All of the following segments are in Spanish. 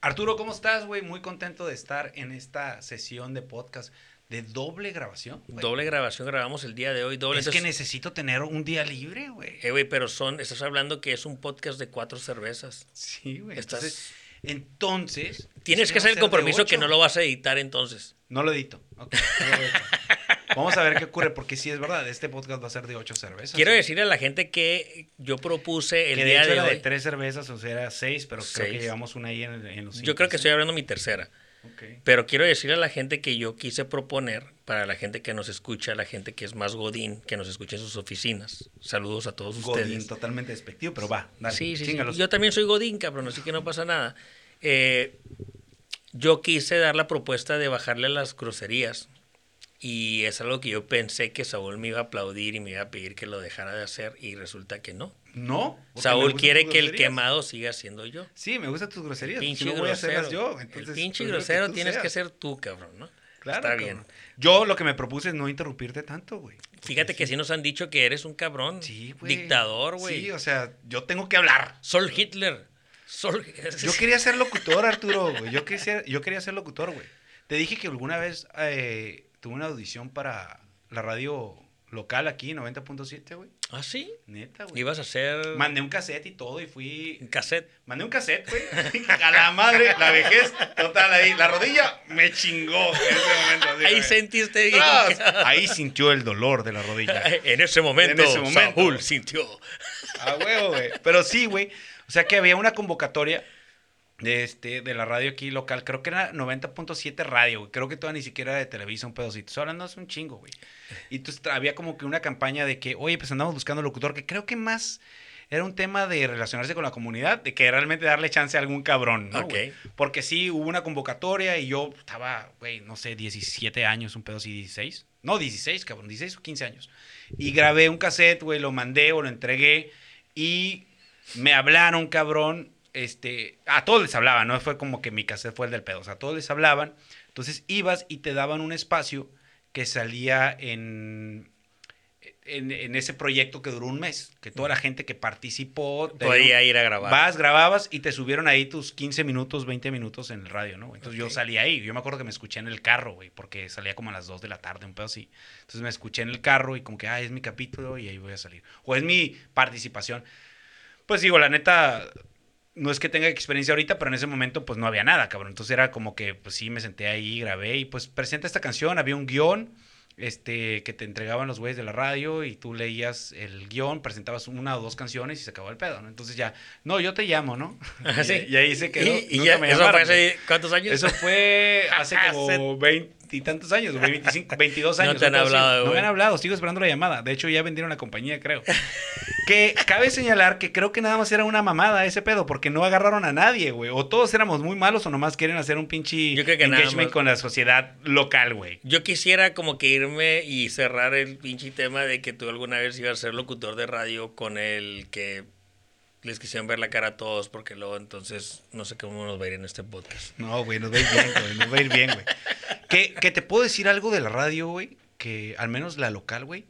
Arturo, ¿cómo estás, güey? Muy contento de estar en esta sesión de podcast de doble grabación. güey. Doble grabación grabamos el día de hoy. Doble. Es que necesito tener un día libre, güey. Eh, güey, pero son, estás hablando que es un podcast de cuatro cervezas. Sí, güey. Estás- Entonces, entonces, Tienes es que hacer el compromiso que no lo vas a editar entonces. No lo edito. Ok, no lo edito. Vamos a ver qué ocurre, porque sí es verdad, este podcast va a ser de ocho cervezas. Quiero decirle a la gente que yo propuse el que de día hecho de era hoy. de tres cervezas, o sea, era seis, pero creo que Seis. llevamos una ahí en, en los yo cinco, creo que ¿sí? estoy hablando mi tercera. Ok. Pero quiero decirle a la gente que yo quise proponer, para la gente que nos escucha, la gente que es más godín, que nos escucha en sus oficinas. Saludos a todos Godín, ustedes. totalmente despectivo, pero va, dale, Sí, sí, sí. Yo también soy Godín, cabrón, así que no pasa nada. Eh, yo quise dar la propuesta de bajarle las groserías. Y es algo que yo pensé que Saúl me iba a aplaudir y me iba a pedir que lo dejara de hacer. Y resulta que no. No. Saúl quiere que el quemado siga siendo yo. Sí, me gustan tus groserías. Pinche si no voy a hacerlas grosero. yo. Entonces, el pinche grosero tienes que ser tú, cabrón, ¿no? Claro, Está cabrón. bien. Yo lo que me propuse es no interrumpirte tanto, güey. Fíjate que sí nos han dicho que eres un cabrón. Sí, güey. Dictador, güey. Sí, o sea, yo tengo que hablar. Sol Hitler. Sol... Yo quería ser locutor, Arturo, güey. Yo quería ser, yo quería ser locutor, güey. Te dije que alguna vez eh, tuve una audición para la radio local aquí, 90.7, güey. ¿Ah, sí? Neta, güey. Ibas a hacer Mandé un cassette y todo y fui... un cassette. Mandé un cassette, güey. A la madre, la vejez, total, ahí. La rodilla me chingó en ese momento. así, Ahí güey. sentiste. Tras, Ahí sintió el dolor de la rodilla. En ese momento, En ese momento. Saúl sintió. A huevo, güey. Pero sí, güey. O sea que había una convocatoria de este de la radio aquí local. Creo que era 90.7 radio, güey. Creo que toda ni siquiera era de Televisa, un pedacito. Estoy hablando hace un chingo, güey. Y entonces había como que una campaña de que, oye, pues andamos buscando locutor, que creo que más era un tema de relacionarse con la comunidad, de que realmente darle chance a algún cabrón, ¿no? Porque sí, hubo una convocatoria y yo estaba, güey, no sé, 17 años, un pedo así, 16. No, 16, cabrón, 16 o 15 años. Y grabé un cassette, güey, lo mandé o lo entregué y me hablaron, cabrón. Este, a todos les hablaban, no fue como que mi cassette fue el del pedo, o sea, a todos les hablaban. Entonces ibas y te daban un espacio que salía en, en, en ese proyecto que duró un mes, que toda la gente que participó te Podía ir a grabar. Vas, grababas y te subieron ahí tus 15 minutos, 20 minutos en el radio, ¿no? Entonces yo salí ahí. Yo me acuerdo que me escuché en el carro, güey, porque salía como a las 2 de la tarde, un pedo así. Entonces me escuché en el carro y como que, ah, es mi capítulo y ahí voy a salir. O es mi participación. Pues digo, la neta, no es que tenga experiencia ahorita, pero en ese momento pues no había nada, cabrón. Entonces era como que, pues sí, me senté ahí, grabé y pues presenta esta canción, había un guion. Este, que te entregaban los güeyes de la radio y tú leías el guion, presentabas una o dos canciones y se acabó el pedo, ¿no? Entonces ya, no, yo te llamo, ¿no? Sí. Y, y ahí se quedó. Y, ya, me eso fue hace cuántos años? Eso fue hace como veintitantos años, güey, 25, 22 No años. te han hablado, No me güey. han hablado, sigo esperando la llamada. De hecho, ya vendieron la compañía, creo. que cabe señalar que creo que nada más era una mamada ese pedo, porque no agarraron a nadie, güey. O todos éramos muy malos o nomás quieren hacer un pinche Yo creo que nada engagement más- con la sociedad local, güey. Yo quisiera como que irme y cerrar el pinche tema de que tú alguna vez ibas a ser locutor de radio con el que les quisieron ver la cara a todos porque luego entonces no sé cómo nos va a ir en este podcast. No, güey, nos va a ir bien, güey. Nos va a ir bien, güey. Que, que te puedo decir algo de la radio, güey. Que al menos la local, güey.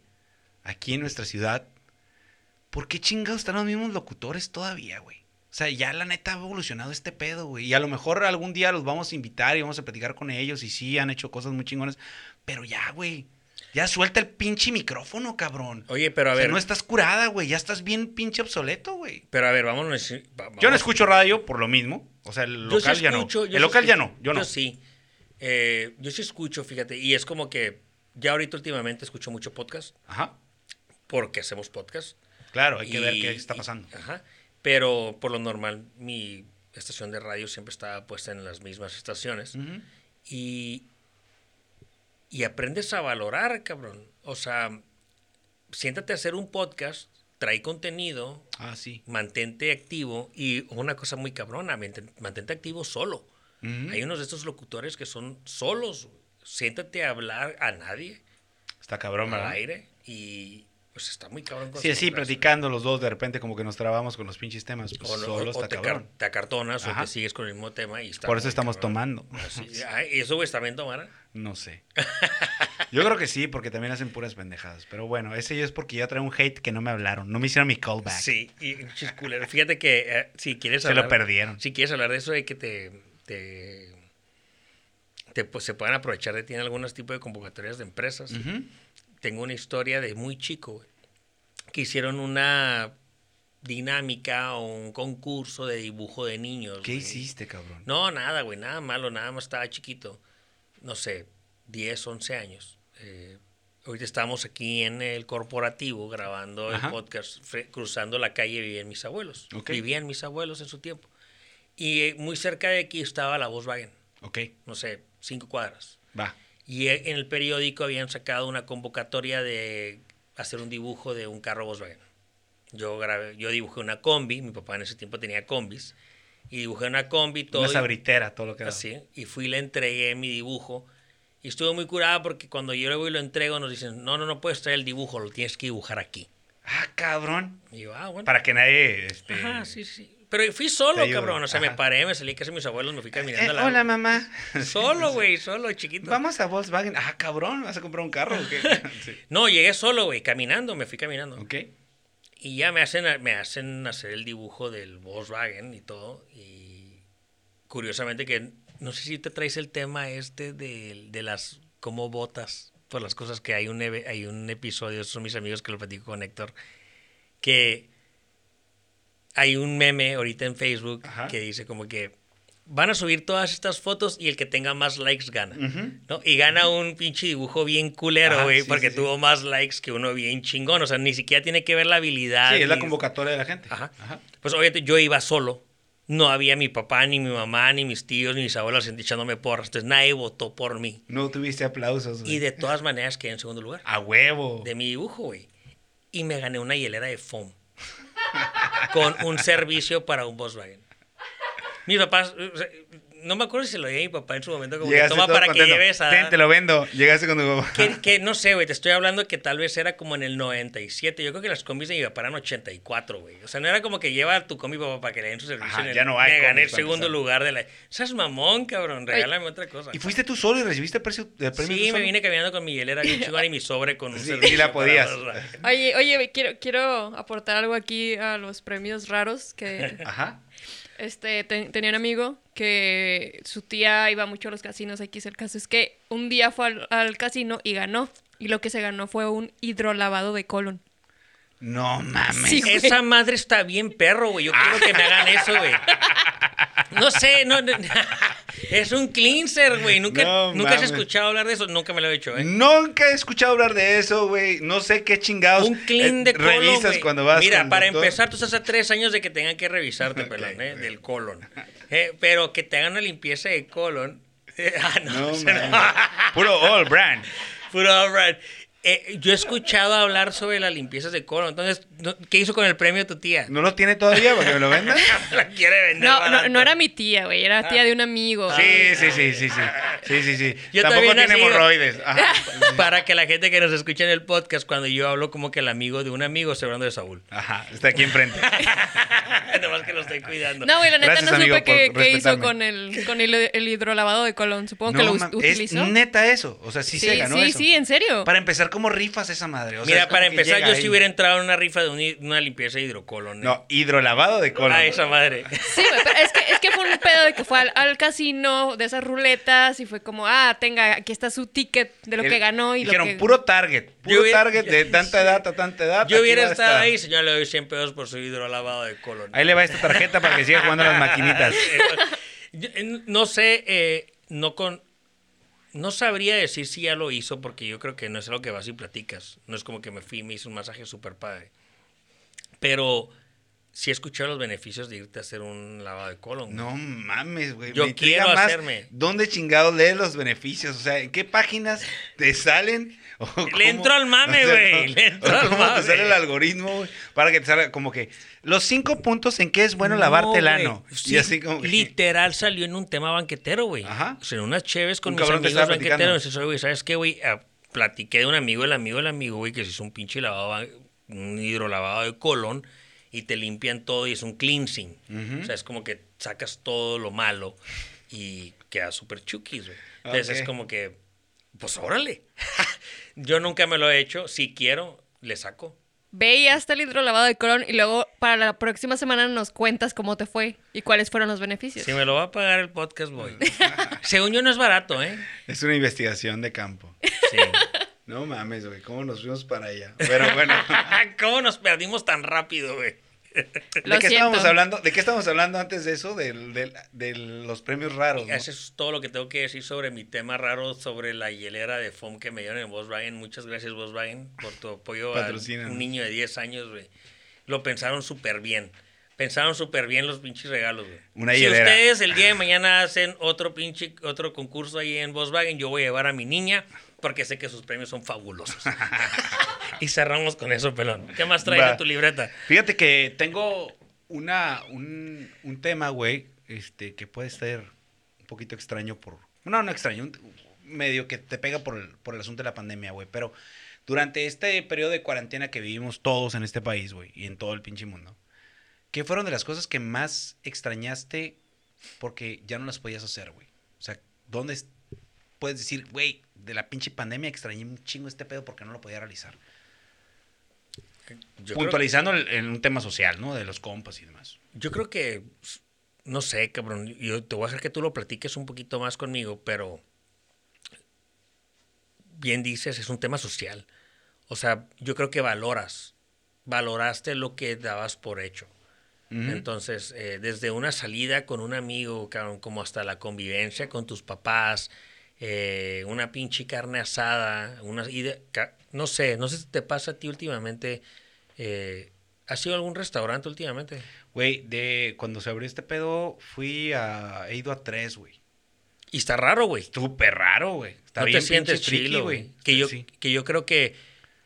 Aquí en nuestra ciudad. ¿Por qué chingados están los mismos locutores todavía, güey? O sea, ya la neta ha evolucionado este pedo, güey. Y a lo mejor algún día los vamos a invitar y vamos a platicar con ellos. Y sí, han hecho cosas muy chingonas. Pero ya, güey. Ya suelta el pinche micrófono, cabrón. Oye, pero a o sea, ver, no estás curada, güey. Ya estás bien pinche obsoleto, güey. pero a ver, vámonos. va- Yo no vamos. escucho radio por lo mismo. O sea, el Yo local sí ya escucho, no. yo El sí local ya no. Yo no. sí. Eh, yo sí escucho, fíjate. Y es como que ya ahorita últimamente escucho mucho podcast Ajá. porque hacemos podcast. Claro, hay que ver qué está y- pasando. ajá. Pero por lo normal, mi estación de radio siempre está puesta en las mismas estaciones. Ujú. Y, y aprendes a valorar, cabrón. O sea, siéntate a hacer un podcast, trae contenido, Ah, sí. mantente activo y una cosa muy cabrona, mantente activo solo. Hay unos de estos locutores que son solos. Siéntate a hablar a nadie, Está cabrón, al ¿verdad? aire y pues está muy cabrón. Sí, sí, platicando los dos, de repente como que nos trabamos con los pinches temas. Pues O, solo o está te, car- cabrón. te acartonas Ajá. o te sigues con el mismo tema y está Por eso estamos cabrón. tomando. Así- ay, ¿y eso, güey, también tomara? No sé. Yo creo que sí, porque también hacen puras pendejadas. Pero bueno, ese yo es porque ya trae un hate que no me hablaron. No me hicieron mi callback. Sí, y pinches culeros. Fíjate que eh, si quieres Se hablar... lo perdieron. Si quieres hablar de eso, hay que te, te, te, pues, se puedan aprovechar de ti en algunos tipos de convocatorias de empresas. Tengo una historia de muy chico, güey, que hicieron una dinámica o un concurso de dibujo de niños. ¿Qué güey. hiciste, cabrón? No, nada, güey, nada malo, nada más estaba chiquito. No sé, 10, 11 años. Eh, ahorita estamos aquí en el corporativo grabando Ajá. el podcast. cruzando la calle vivían mis abuelos. Vivían mis abuelos en su tiempo. Y eh, muy cerca de aquí estaba la Volkswagen, Ok, no sé, cinco cuadras. va. Y eh, en el periódico habían sacado una convocatoria de hacer un dibujo de un carro Volkswagen. Yo, grabé, yo dibujé una combi, mi papá en ese tiempo tenía combis, y dibujé una combi, todo. Una sabritera, todo lo que da. Así, y fui y le entregué mi dibujo. Y estuve muy curada porque cuando yo le voy y lo entrego, nos dicen, no, no, no puedes traer el dibujo, lo tienes que dibujar aquí. Ah, cabrón. Y yo, ah, bueno. Para que nadie. Este... Ajá, sí, sí. Pero fui solo, cabrón. O sea, me paré, me salí casi mis abuelos, me fui caminando. Eh, a la- hola, mamá. Solo, güey, solo, chiquito. Vamos a Volkswagen. Ah, cabrón, ¿vas a comprar un carro o qué? Sí. No, llegué solo, güey, caminando, me fui caminando. Ok. Y ya me hacen, me hacen hacer el dibujo del Volkswagen y todo. Y curiosamente que, no sé si te traes el tema este de, de las, cómo votas por las cosas que hay un, hay un episodio, son mis amigos que lo platico con Héctor, que hay un meme ahorita en Facebook Ajá. que dice como que van a subir todas estas fotos y el que tenga más likes gana. ¿no? Y gana un pinche dibujo bien culero, güey, sí, porque sí, sí. tuvo más likes que uno bien chingón. O sea, ni siquiera tiene que ver la habilidad. Sí, es la convocatoria de la gente. Ajá. Ajá. Pues obviamente yo iba solo. No había mi papá, ni mi mamá, ni mis tíos, ni mis abuelos echándome porras. Entonces nadie votó por mí. No tuviste aplausos. güey. Y de todas maneras quedé en segundo lugar. A huevo. De mi dibujo, güey. Y me gané una hielera de foam. Con un servicio para un Volkswagen. Mis papás, no me acuerdo si se lo di a mi papá en su momento, como que toma para contento. que lleves a... Ten, te lo vendo. Llegaste con tu papá. Que, que no sé, güey, te estoy hablando que tal vez era como en el 97. Yo creo que las combis de mi papá eran 84, güey. O sea, no era como que lleva tu combi papá para que le den su servicio. Ajá, en el- ya no hay Me gané el segundo lugar de la... Seas mamón, cabrón, regálame otra cosa. ¿Y fuiste tú solo y recibiste el, precio, el premio tú Sí, me vine caminando con mi hielera bien chingón y mi sobre con un Sí, servicio sí la podías. Oye, oye, quiero, quiero aportar algo aquí a los premios raros que Ajá. Este ten- tenía un amigo que su tía iba mucho a los casinos. Aquí el caso es que un día fue al, al casino y ganó. Y lo que se ganó fue un hidrolavado de colon. No mames. Sí. Esa madre está bien perro, güey. Yo quiero que me hagan eso, güey. No sé, no, no- es un cleanser, güey. Nunca, No nunca has escuchado hablar de eso. Nunca me lo he hecho, ¿eh? Nunca he escuchado hablar de eso, güey. No sé qué chingados. Un clean eh, de colon, Revisas cuando vas. Mira, para doctor. empezar, tú estás a tres años de que tengan que revisarte, Ok, pelón, ¿eh? Del colon. Eh, pero que te hagan una limpieza de colon. ah, no, No, o sea, mames. no. Puro all brand. Puro alright. Eh, yo he escuchado hablar sobre las limpiezas de colon. Entonces, ¿no- ¿qué hizo con el premio tu tía? ¿No lo tiene todavía para que me lo venda? La quiere vender. No, no, no era mi tía, güey. Era tía de un amigo. Sí, sí, sí, sí, sí. Sí, sí, sí. Yo Tampoco tiene hemorroides. Ajá. Para que la gente que nos escucha en el podcast, cuando yo hablo como que el amigo de un amigo, estoy hablando de Saúl. Ajá, está aquí enfrente. Nomás que lo estoy cuidando. No, güey, la neta Gracias, no amigo, supe qué, hizo con el, con el, el hidrolavado de colon. Supongo que lo utilizó. Es neta eso. O sea, sí, se ganó sí, eso. sí, en serio. Para empezar, ¿cómo rifas esa madre? O sea, Mira, para empezar, yo ahí. si hubiera entrado en una rifa de un una limpieza de hidrocolon. ¿eh? No, hidrolavado de colon. Ah, esa madre. Sí, güey, pero es que, es que fue un pedo de que fue al, al casino de esas ruletas y fue como, ah, tenga, aquí está su ticket de lo El- que ganó y Dijeron, lo que... puro target. Puro hubiera- target de tanta edad a tanta edad. Yo hubiera estado estar. ahí, señor, le doy 100 pesos por su hidrolavado de colon. Ahí le va esta tarjeta para que siga jugando a las maquinitas. Yo, eh, No sé, eh, no con... No sabría decir si ya lo hizo porque yo creo que no es algo que vas y platicas. No es como que me fui y me hizo un masaje súper padre. Pero sí he escuchado los beneficios de irte a hacer un lavado de colon. No mames, güey. Yo Me quiero más hacerme. ¿Dónde chingados lees los beneficios? O sea, ¿en qué páginas te salen? ¿O cómo- entro al mame, o sea, güey, ¿cómo- le entro o al ¿Cómo mame. te sale el algoritmo, güey? Para que te salga como que los cinco puntos en que es bueno No, lavarte el güey. ano. Sí, y así como que... Literal salió en un tema banquetero, güey. Ajá. O sea, en unas cheves con Un mis amigos banqueteros. Güey, ¿sabes qué, güey? Ah, platiqué de un amigo, el amigo, el amigo, güey, que se hizo un pinche lavado, un hidrolavado de colon y te limpian todo y es un cleansing. O sea, es como que sacas todo lo malo y queda súper chukis, güey. Entonces es como que, pues órale. Yo nunca me lo he hecho. Si quiero, le saco. Ve y hasta el hidrolavado de colon y luego para la próxima semana nos cuentas cómo te fue y cuáles fueron los beneficios. Si me lo va a pagar el podcast, voy. Según yo no es barato, ¿eh? Es una investigación de campo. Sí. No mames, güey, ¿cómo nos fuimos para allá? Pero bueno, ¿Cómo nos perdimos tan rápido, güey? Lo ¿de qué estábamos hablando? ¿De qué estábamos hablando antes de eso? Del- del- de los premios raros, ¿no? Eso es todo lo que tengo que decir sobre mi tema raro sobre la hielera de foam que me dieron en Volkswagen. Muchas gracias, Volkswagen, por tu apoyo a un niño de 10 años, güey. Lo pensaron súper bien. Pensaron súper bien los pinches regalos, güey. Una si hielera. ustedes el día de mañana hacen otro pinche, otro concurso ahí en Volkswagen, yo voy a llevar a mi niña porque sé que sus premios son fabulosos. y cerramos con eso, pelón. ¿Qué más traes Va. en tu libreta? Fíjate que tengo una, un, un tema, güey, este, que puede ser un poquito extraño por... No, no extraño, un- medio que te pega por el, por el asunto de la pandemia, güey. Pero durante este periodo de cuarentena que vivimos todos en este país, güey, y en todo el pinche mundo, ¿qué fueron de las cosas que más extrañaste porque ya no las podías hacer, güey? O sea, ¿dónde es- puedes decir, güey, de la pinche pandemia extrañé un chingo este pedo porque no lo podía realizar? Yo Puntualizando en un tema social, ¿no? De los compas y demás. Yo creo que, no sé, cabrón, yo te voy a dejar que tú lo platiques un poquito más conmigo, pero bien dices, es un tema social. O sea, yo creo que valoras, valoraste lo que dabas por hecho. Entonces, eh, desde una salida con un amigo, cabrón, como hasta la convivencia con tus papás, eh, una pinche carne asada, una ida- ca- no sé, no sé si te pasa a ti últimamente. Eh, ¿Has ido a algún restaurante últimamente? Güey, de cuando se abrió este pedo, fui a. He ido a tres, güey. Y está raro, güey. Súper raro, güey. Está No te bien sientes pinche friki, chilo, güey. Que yo, Sí. que yo creo que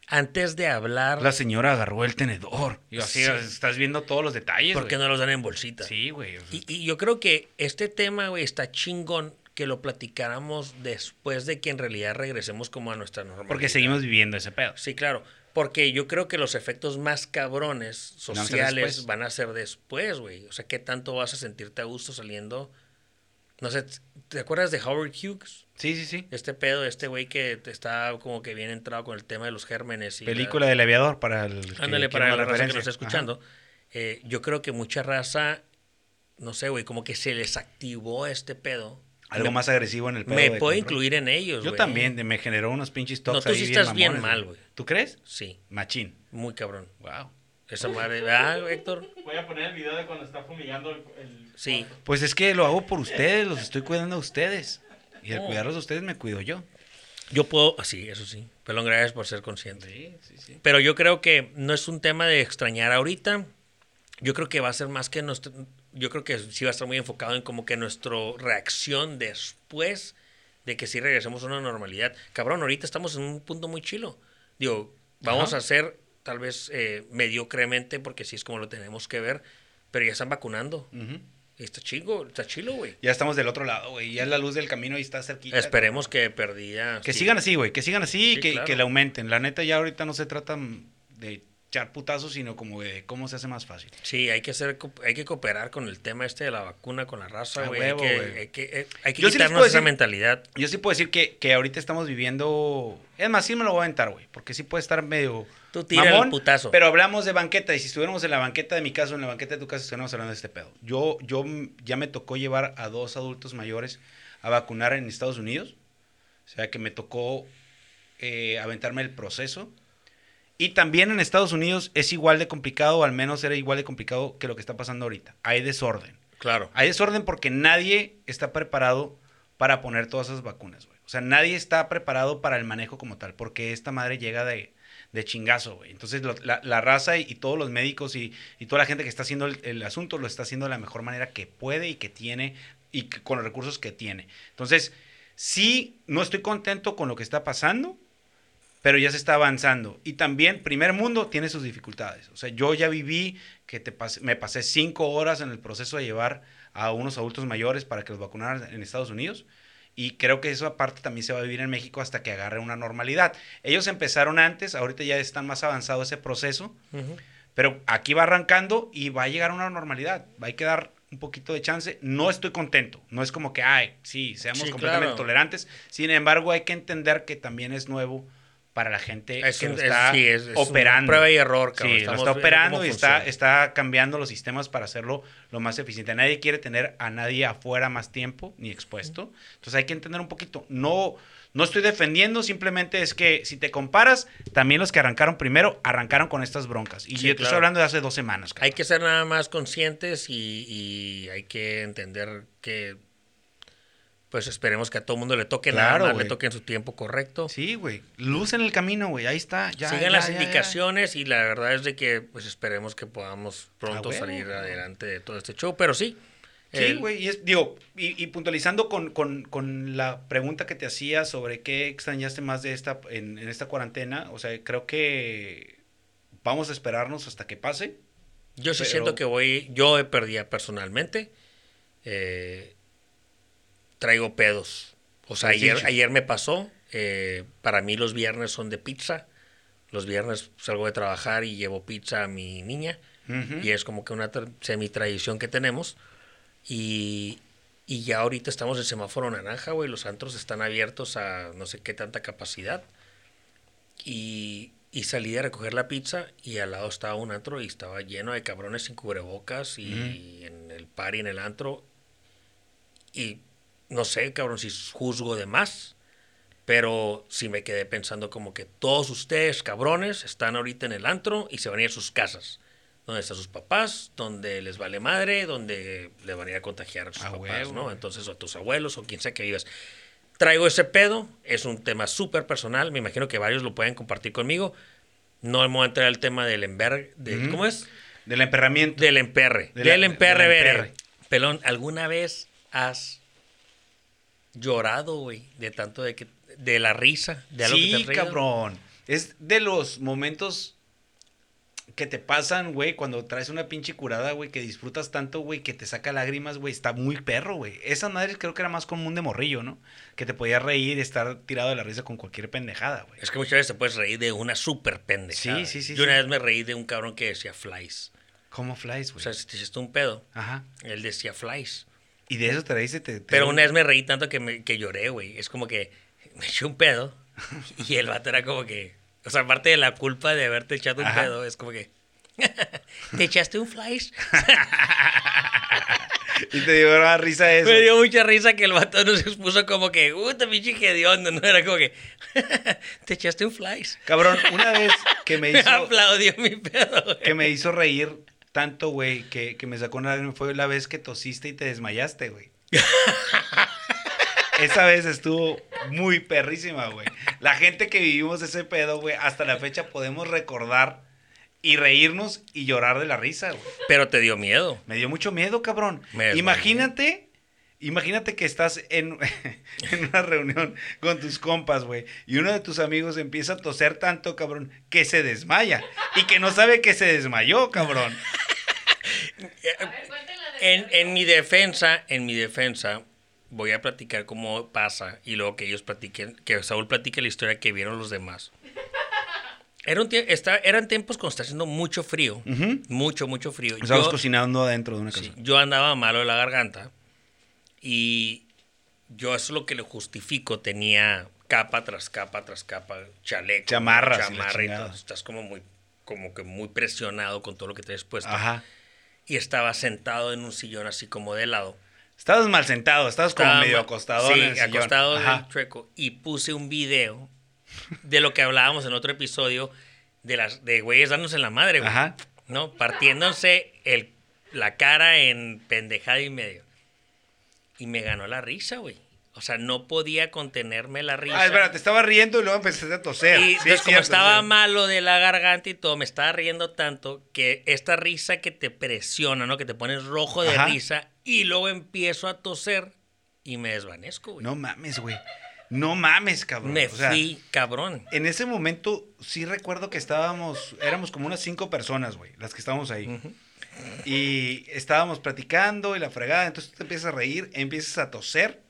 antes de hablar, La señora agarró el tenedor. Y así, Sí. estás viendo todos los detalles. ¿por qué güey. no los dan en bolsita? Sí, güey. Y, y yo creo que este tema, güey, está chingón que lo platicáramos después de que en realidad regresemos como a nuestra normalidad. porque seguimos viviendo ese pedo. Sí, claro. Porque yo creo que los efectos más cabrones sociales van a ser después, güey. O sea, ¿qué tanto vas a sentirte a gusto saliendo? No sé, ¿te acuerdas de Howard Hughes? Sí, sí, sí. Este pedo, este güey que está como que bien entrado con el tema de los gérmenes. Y la- Película del aviador para el. Ándale, para una la raza que nos está escuchando. Eh, yo creo que mucha raza, no sé, güey, como que se les activó este pedo. Algo Me- más agresivo en el pedo. Me de puedo incluir en ellos, Yo también, me generó unos pinches toques No, tú ahí sí estás bien mal, güey. ¿Tú crees? Sí, Machín. muy cabrón. Wow. Esa madre. Ah, Héctor. Voy a poner el video de cuando está fumigando el. el Sí. Pues es que lo hago por ustedes, los estoy cuidando a ustedes. Y al Oh. cuidarlos a ustedes me cuido yo. Yo puedo, ah, sí, eso sí. Pelón, gracias por ser consciente. Sí, sí, sí. Pero yo creo que no es un tema de extrañar ahorita. Yo creo que va a ser más que nuestro. Yo creo que sí va a estar muy enfocado en como que nuestra reacción después de que sí regresemos a una normalidad. Cabrón, ahorita estamos en un punto muy chilo. Digo, vamos Ajá. a hacer tal vez eh, mediocremente, porque sí es como lo tenemos que ver, pero ya están vacunando. Y está chido, está chilo, güey. Ya estamos del otro lado, güey. Ya la luz del camino ahí está cerquita. Esperemos que perdía. Que sí. sigan así, güey. Que sigan así y Sí, que, claro. que le aumenten. La neta, ya ahorita no se trata de echar putazos, sino como de cómo se hace más fácil. Sí, hay que hacer, hay que cooperar con el tema este de la vacuna, con la raza, güey. hay que, hay eh, hay que sí les quitarnos puedo esa decir- mentalidad. Yo sí puedo decir que, que ahorita estamos viviendo. Es más, sí me lo voy a aventar, güey. Porque sí puede estar medio. Tú tira el putazo. Pero hablamos de banqueta. Y si estuviéramos en la banqueta de mi casa o en la banqueta de tu casa, estuviéramos hablando de este pedo. Yo, yo ya me tocó llevar a dos adultos mayores a vacunar en Estados Unidos. O sea que me tocó eh, aventarme el proceso. Y también en Estados Unidos es igual de complicado, o al menos era igual de complicado que lo que está pasando ahorita. Hay desorden. Claro. Hay desorden porque nadie está preparado para poner todas esas vacunas, güey. O sea, nadie está preparado para el manejo como tal, porque esta madre llega de, de chingazo, güey. Entonces, lo- la, la raza y, y todos los médicos y, y toda la gente que está haciendo el, el asunto lo está haciendo de la mejor manera que puede y que tiene y que- con los recursos que tiene. Entonces, sí, no estoy contento con lo que está pasando, pero ya se está avanzando. Y también, primer mundo tiene sus dificultades. O sea, yo ya viví que te pas- me pasé cinco horas en el proceso de llevar a unos adultos mayores para que los vacunaran en Estados Unidos. Y creo que eso aparte también se va a vivir en México hasta que agarre una normalidad. Ellos empezaron antes, ahorita ya están más avanzado ese proceso, pero aquí va arrancando y va a llegar a una normalidad. Va a quedar un poquito de chance. No estoy contento. No es como que, ay, sí, seamos Sí, completamente claro. tolerantes. Sin embargo, hay que entender que también es nuevo para la gente Es que un- lo es- está sí, es- es una operando. prueba y error, cabrón. Sí, lo está operando y está, está cambiando los sistemas para hacerlo lo más eficiente. Nadie quiere tener a nadie afuera más tiempo ni expuesto. Entonces hay que entender un poquito. No, no estoy defendiendo, simplemente es que si te comparas, también los que arrancaron primero arrancaron con estas broncas. Y Sí, yo te claro. estoy hablando de hace dos semanas. cabrón. Hay que ser nada más conscientes y, y hay que entender que, pues esperemos que a todo mundo le toque Claro, güey. le toque en su tiempo correcto. Sí, güey. Luz en el camino, güey. Ahí está. Ya, Sigan ya, las ya, indicaciones y la verdad es de que pues esperemos que podamos pronto huevo. salir adelante de todo este show, pero sí. Sí, el- güey, y es, digo, y, y puntualizando con, con- con la pregunta que te hacía sobre qué extrañaste más de esta, en, en esta cuarentena, o sea, creo que vamos a esperarnos hasta que pase. Yo sí Pero- siento que voy, yo he perdido personalmente. eh, traigo pedos. O sea, Sí, ayer, ayer me pasó. eh, para mí los viernes son de pizza. Los viernes salgo de trabajar y llevo pizza a mi niña. Y es como que una tra- semi-tradición que tenemos. Y, y ya ahorita estamos en semáforo naranja, güey. Los antros están abiertos a no sé qué tanta capacidad. Y, y salí a recoger la pizza y al lado estaba un antro y estaba lleno de cabrones sin cubrebocas y en el par y en el antro. Y no sé, cabrón, si juzgo de más. Pero sí me quedé pensando como que todos ustedes, cabrones, están ahorita en el antro y se van a ir a sus casas. Donde están sus papás, donde les vale madre, donde le van a ir a contagiar a sus A papás, huevo, ¿no? Entonces, o a tus abuelos o quien sea que vivas. Traigo ese pedo, es un tema súper personal, me imagino que varios lo pueden compartir conmigo. No me voy a entrar al tema del ember... De. ¿Cómo es? Del emperramiento. Del emperre. De la- del emperre, emperre. Pelón, ¿alguna vez has llorado, güey? De tanto de que... De la risa, de algo que te sí, has reído? cabrón. Es de los momentos que te pasan, güey, cuando traes una pinche curada, güey, que disfrutas tanto, güey, que te saca lágrimas, güey, está muy perro, güey. Esa madre creo que era más común de morrillo, ¿no? Que te podías reír y estar tirado de la risa con cualquier pendejada, güey. Es que muchas veces te puedes reír de una súper pendejada. Sí, sí, sí, Yo una vez me reí de un cabrón que decía flies. ¿Cómo flies, O güey? sea, si te hiciste un pedo, Ajá. él decía flies. Y de eso te reíste, te, te- Pero una vez me reí tanto que, me, que lloré, güey. Es como que me eché un pedo y el vato era como que... O sea, aparte de la culpa de haberte echado un Ajá. pedo, es como que... ¿Te echaste un flies? Y te dio una risa eso. Me dio mucha risa que el vato nos puso como que... ¡Uh, te pinche hediondo! ¿no? Era como que... ¿Te echaste un flies? Cabrón, una vez que me Me hizo... aplaudió mi pedo, güey. que me hizo reír tanto, güey, que, que me sacó una lágrima fue la vez que tosiste y te desmayaste, güey. Esa vez estuvo muy perrísima, güey. La gente que vivimos ese pedo, güey, hasta la fecha podemos recordar y reírnos y llorar de la risa, güey. Pero te dio miedo. Me dio mucho miedo, cabrón. Me. Imagínate, imagínate que estás en, en una reunión con tus compas, güey, y uno de tus amigos empieza a toser tanto, cabrón, que se desmaya y que no sabe que se desmayó, cabrón. En, en mi defensa, en mi defensa, voy a platicar cómo pasa y luego que ellos platiquen, que Saúl platique la historia que vieron los demás. Era un tie- está- eran tiempos cuando está haciendo mucho frío, mucho, mucho frío. Estamos Yo- cocinando adentro de una casa. Sí, yo andaba malo de la garganta y yo eso es lo que le justifico. Tenía capa tras capa tras capa, chaleco, la chamarra y todo. Estás como muy, como que muy presionado con todo lo que traes puesto. Ajá. Y estaba sentado en un sillón así como de lado. Estabas mal sentado, estabas como medio acostado Sí, en el sillón. acostado en el chueco. Y puse un video de lo que hablábamos en otro episodio de las de güeyes dándose en la madre, güey. Ajá. ¿No? Partiéndose el, la cara en pendejada y medio. Y me ganó la risa, güey. O sea, no podía contenerme la risa. Ah, espera, te estaba riendo y luego empezaste a toser. Y Sí, entonces, es como cierto, estaba sí. malo de la garganta y todo, me estaba riendo tanto que esta risa que te presiona, ¿no? Que te pones rojo de Ajá. risa y luego empiezo a toser y me desvanezco, güey. No mames, güey. No mames, cabrón. me O sea, fui cabrón. en ese momento sí recuerdo que estábamos, éramos como unas cinco personas, güey, las que estábamos ahí. Ujú. Y estábamos platicando y la fregada, entonces tú te empiezas a reír, empiezas a toser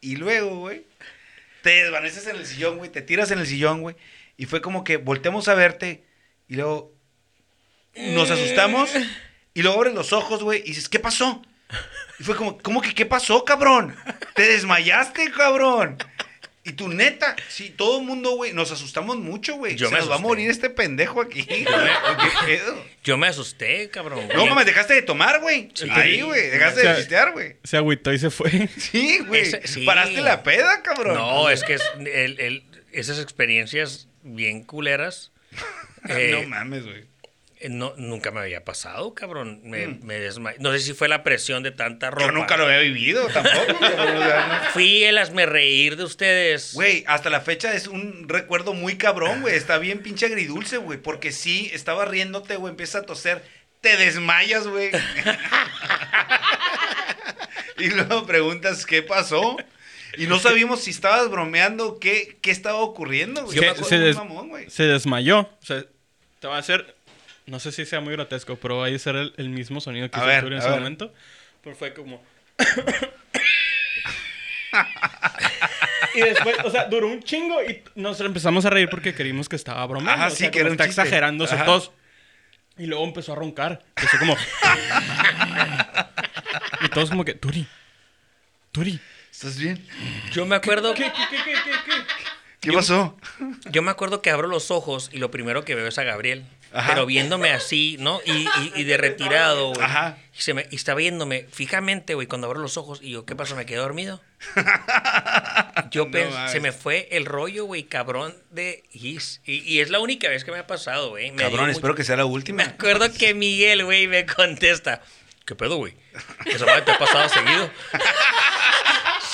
y luego, güey, te desvaneces en el sillón, güey, te tiras en el sillón, güey, y fue como que volteamos a verte y luego nos asustamos y luego abres los ojos, güey, y dices, ¿qué pasó? Y fue como, ¿cómo que qué pasó, cabrón? Te desmayaste, cabrón. Y tu neta, sí, todo el mundo, güey, nos asustamos mucho, güey. Se me nos va a morir este pendejo aquí. güey. ¿Qué pedo? Yo me asusté, cabrón. No, mames, dejaste de tomar, güey. Sí. Ahí, güey, dejaste O sea, de pistear, güey. Se agüitó y se fue. Sí, güey. Sí. Paraste la peda, cabrón. No, es que es el- el- esas experiencias bien culeras. eh, no mames, güey. Eh, no, nunca me había pasado, cabrón. Me, me desma- No sé si fue la presión de tanta ropa. Mm. Yo nunca lo había vivido tampoco. Fui el hazme reír de ustedes. Güey, hasta la fecha es un recuerdo muy cabrón, güey. Está bien pinche agridulce, güey. Porque sí, estaba riéndote, güey. Empieza a toser. Te desmayas, güey. y luego preguntas qué pasó. Y no sabíamos si estabas bromeando qué, qué estaba ocurriendo, güey. Se, des- mamón, güey. se desmayó. O sea, te va a hacer. No sé si sea muy grotesco, pero va a ser el, el mismo sonido que A hizo ver, en ese ver. momento. Pero fue como. y después, o sea, duró un chingo y nos empezamos a reír porque creímos que estaba bromeando. Ajá, o sí, que como era un está chiste. exagerándose Ajá. todos. Y luego empezó a roncar. Empezó como. y todos como que, Turi. Turi. ¿Estás bien? Yo me acuerdo. ¿Qué, qué, qué, qué, qué, qué? ¿Qué pasó? Yo me acuerdo que abro los ojos y lo primero que veo es a Gabriel. Ajá. Pero viéndome así, ¿no? Y, y- y de retirado, güey. Ajá. Y, se me, y está viéndome fijamente, güey, cuando abro los ojos. Y yo, ¿qué pasó? ¿Me quedé dormido? Yo No pens- mames. se me fue el rollo, güey, cabrón de Is. Y, y es la única vez que me ha pasado, güey. Me Cabrón, mucho- espero que sea la Me última. acuerdo que Miguel, güey, me contesta. ¿Qué pedo, güey? Madre te ha pasado seguido.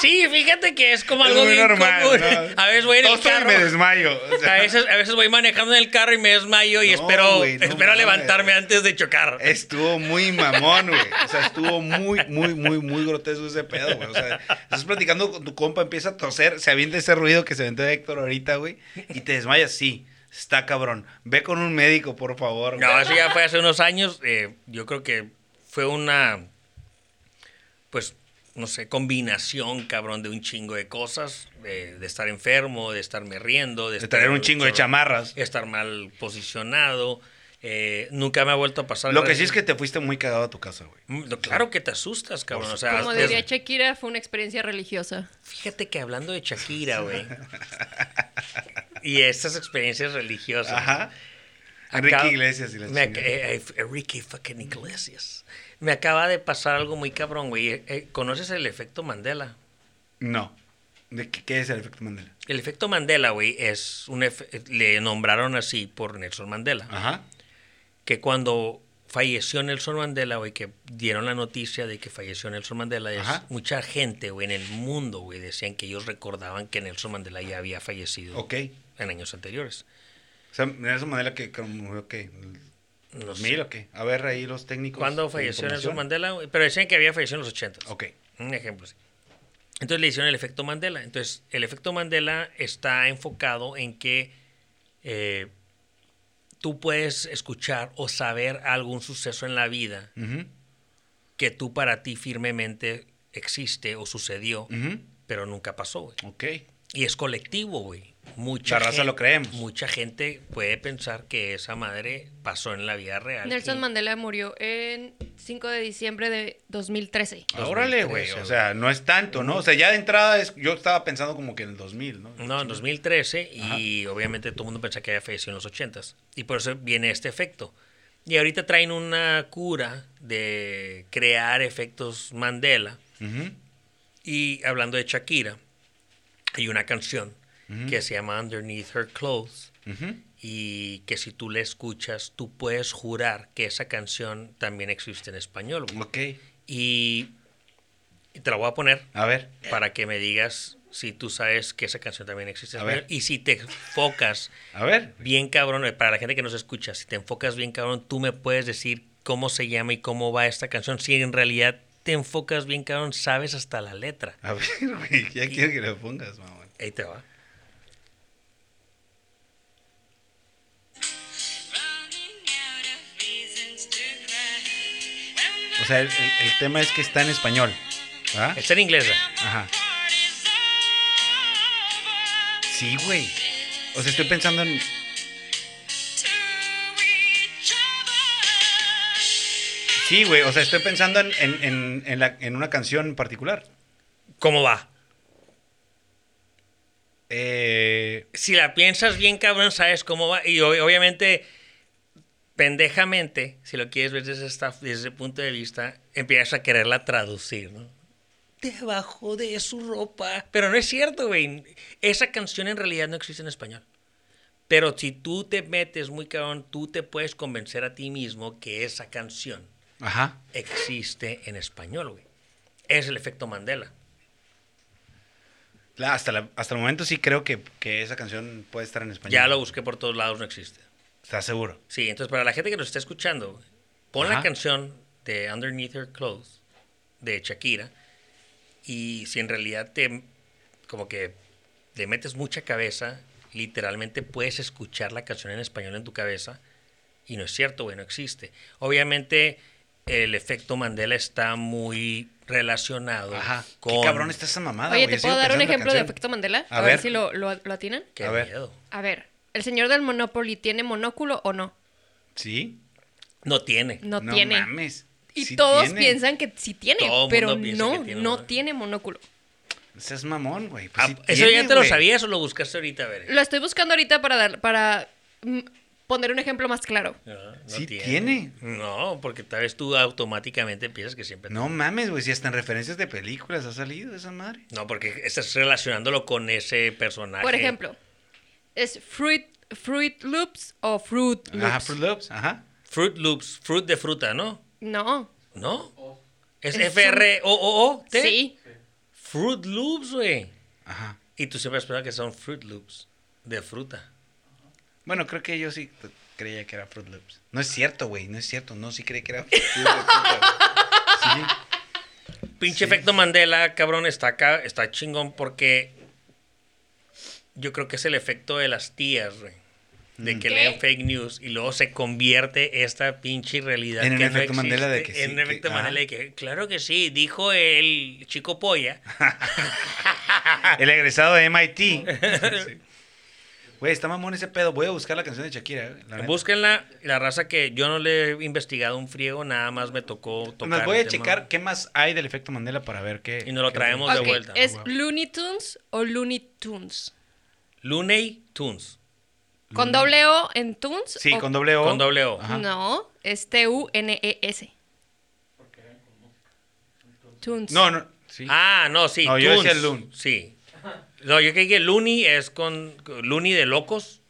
Sí, fíjate que es como Es algo muy bien normal, común. ¿no? A veces voy en el carro. me desmayo. o sea, A veces, a veces voy manejando en el carro y me desmayo y No, espero, no espero mames. levantarme antes de chocar. Estuvo muy mamón, güey. O sea, estuvo muy, muy, muy, muy grotesco ese pedo, güey. O sea, estás platicando con tu compa, empieza a toser, se avienta ese ruido que se aventó Héctor ahorita, güey, y te desmayas. Sí, está cabrón. Ve con un médico, por favor. No, eso ya fue hace unos años. eh, yo creo que fue una, pues, no sé, combinación, cabrón, de un chingo de cosas. De, de estar enfermo, de estarme riendo. De, De traer un chingo de chamarras. Estar mal posicionado. eh, nunca me ha vuelto a pasar. Lo que sí es que te fuiste muy cagado a tu casa, güey. Mm, lo- Claro que te asustas, cabrón. O sea, Como des- diría Shakira, fue una experiencia religiosa. fíjate que hablando de Shakira, güey. y estas experiencias religiosas. Ajá. Acá- Iglesias y la me eh, eh, Enrique fucking Iglesias. Me acaba de pasar algo muy cabrón, güey. Eh, eh, ¿Conoces el efecto Mandela? No. ¿De qué, qué es el efecto Mandela? El efecto Mandela, güey, es un efe- le nombraron así por Nelson Mandela. Ajá. Que cuando falleció Nelson Mandela, güey, que dieron la noticia de que falleció Nelson Mandela, es mucha gente, güey, en el mundo, güey, decían que ellos recordaban que Nelson Mandela ya había fallecido Ok. en años anteriores. O sea, Nelson Mandela que como, ok, No ¿2000 sé. o qué? A ver ahí los técnicos. ¿Cuándo falleció. Nelson Mandela? Pero decían que había fallecido en los 80. Ok. Un ejemplo, sí. Entonces le hicieron el efecto Mandela. Entonces, el efecto Mandela está enfocado en que eh, tú puedes escuchar o saber algún suceso en la vida que tú para ti firmemente existe o sucedió, pero nunca pasó, güey. Ok. Y es colectivo, güey. Mucha La raza gen- lo creemos. Mucha gente puede pensar que esa madre pasó en la vida real. Nelson y- Mandela murió en 5 de diciembre de 2013. Ah, Órale, 2013, güey. O sea, no es tanto, ¿no? O sea, ya de entrada es, yo estaba pensando como que en el 2000, ¿no? No, en 2013 y obviamente todo el mundo pensaba que había fallecido en los 80s. Y por eso viene este efecto. Y ahorita traen una cura de crear efectos Mandela. Y hablando de Shakira, hay una canción Que se llama Underneath Her Clothes. Y que si tú la escuchas, tú puedes jurar que esa canción también existe en español. güey. Ok. Y, y te la voy a poner A ver. para que me digas si tú sabes que esa canción también existe en A ver. español. Y si te enfocas A ver. bien cabrón, para la gente que nos escucha, si te enfocas bien cabrón, tú me puedes decir cómo se llama y cómo va esta canción. Si en realidad te enfocas bien cabrón, sabes hasta la letra. A ver, güey. Ya quiero que lo pongas, mamá. Ahí te va. O sea, el, el- el tema es que está en español. Está en inglés. Ajá. Sí, güey. O sea, estoy pensando en. Sí, güey. O sea, estoy pensando en, en, en, en la- en una canción en particular. ¿Cómo va? Eh, Si la piensas bien, cabrón, sabes cómo va. Y ob- obviamente, pendejamente, si lo quieres ver desde, esta- desde ese punto de vista, empiezas a quererla traducir, ¿no? Debajo de su ropa. Pero no es cierto, güey. Esa canción en realidad no existe en español. Pero si tú te metes muy cabrón, tú te puedes convencer a ti mismo que esa canción ajá. existe en español, güey. Es el efecto Mandela. La- hasta, la- hasta el momento sí creo que, que esa canción puede estar en español. Ya lo busqué por todos lados, no existe. ¿Estás seguro? Sí, entonces para la gente que nos está escuchando, pon la canción de Underneath Her Clothes de Shakira y si en realidad te como que le metes mucha cabeza, literalmente puedes escuchar la canción en español en tu cabeza y no es cierto, güey, no existe. Obviamente el efecto Mandela está muy relacionado Ajá. con Qué cabrón está esa mamada, Oye, güey. ¿te puedo dar un ejemplo de efecto Mandela? A A, ver. ver. si lo, lo, lo atinan. Qué A ver. miedo. A ver, ¿el señor del Monopoly tiene monóculo o no? ¿Sí? No tiene. No, tiene. mames. Y Sí todos tiene. piensan que sí tiene, Todo pero no, que tiene no monóculo. tiene monóculo. Seas mamón, güey. Pues Ah, sí ¿Eso tiene, ya te lo sabías o lo buscaste ahorita? A ver. Lo estoy buscando ahorita para dar, para mm, poner un ejemplo más claro. No, no Sí tiene. No, porque tal vez tú automáticamente piensas que siempre. No mames, güey. Si hasta en referencias de películas ha salido esa madre. No, porque estás relacionándolo con ese personaje. Por ejemplo, ¿es Fruit, fruit Loops o Fruit Loops? Ajá, Fruit Loops. Ajá. Fruit Loops, fruit de fruta, ¿no? No. ¿No? Es Es un- F-R-O-O-O-T. Sí. Fruit Loops, güey. Ajá. Y tú siempre esperas que son Fruit Loops de fruta. Bueno, creo que yo sí creía que era Fruit Loops. No es cierto, güey. No es cierto. No, sí creí que era Fruit Loops. Sí. Pinche efecto Mandela, cabrón, está acá, está chingón porque yo creo que es el efecto de las tías, güey. De Mm. que ¿Qué? leen fake news y luego se convierte esta pinche realidad. En que no efecto Mandela de que sí, En que- efecto. Mandela de que, claro que sí, dijo el chico polla. El egresado de MIT. Sí. Güey, está mamón ese pedo. Voy a buscar la canción de Shakira. eh, la. Búsquenla, la raza que yo no le he investigado un friego, nada más me tocó tocar. Más voy el a tema. checar qué más hay del efecto Mandela para ver qué. Y nos lo traemos de vuelta. ¿Es. Looney Tunes o Looney Tunes? Looney Tunes. ¿Con doble O en Tunes? Sí, o- con doble O. Con doble O. Ajá. No, es T-U-N-E-S. Tunes. No, no. Sí. Ah, no, sí. No, yo Toons, decía Loon. Sí. No, yo creí que Looney es con Looney de locos.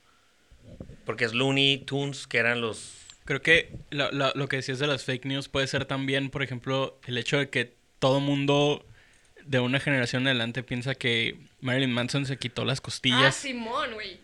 Porque es Looney Tunes, que eran los. Creo que la- la- lo que decías de las fake news puede ser también, por ejemplo, el hecho de que todo mundo de una generación en adelante piensa que Marilyn Manson se quitó las Ah, costillas. Simón, güey.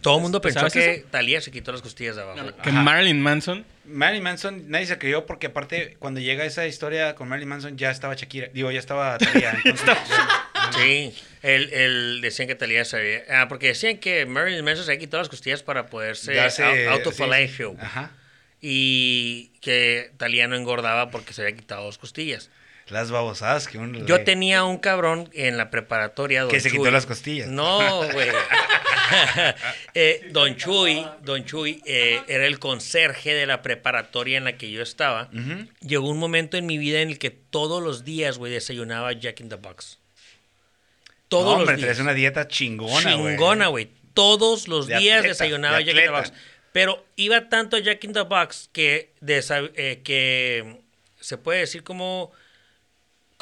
Todo el mundo pensó ¿Sabes que eso? Talía se quitó las costillas de abajo. No, no, que Ajá. Marilyn Manson Marilyn Manson, nadie se creyó porque aparte cuando llega esa historia con Marilyn Manson ya estaba Shakira. Digo, ya estaba entonces, ya- Sí, el, el- decían que Talía sabía. Ah, porque decían que Marilyn Manson se había quitado las costillas para poderse darse- au- sí, sí. Ajá. Y que Talía no engordaba porque se había quitado dos costillas. Las babosadas que uno Yo tenía un cabrón en la preparatoria. Don Que se quitó las costillas. No, güey. Eh, don Chuy, Don Chuy eh, era el conserje de la preparatoria en la que yo estaba. Llegó un momento en mi vida en el que todos los días, güey, desayunaba Jack in the Box. Todos No, hombre, los días. traes una dieta chingona, güey. Chingona, güey. Todos los De días atleta, desayunaba de Jack in the. Box. Pero iba tanto a Jack in the Box que, eh, que se puede decir como...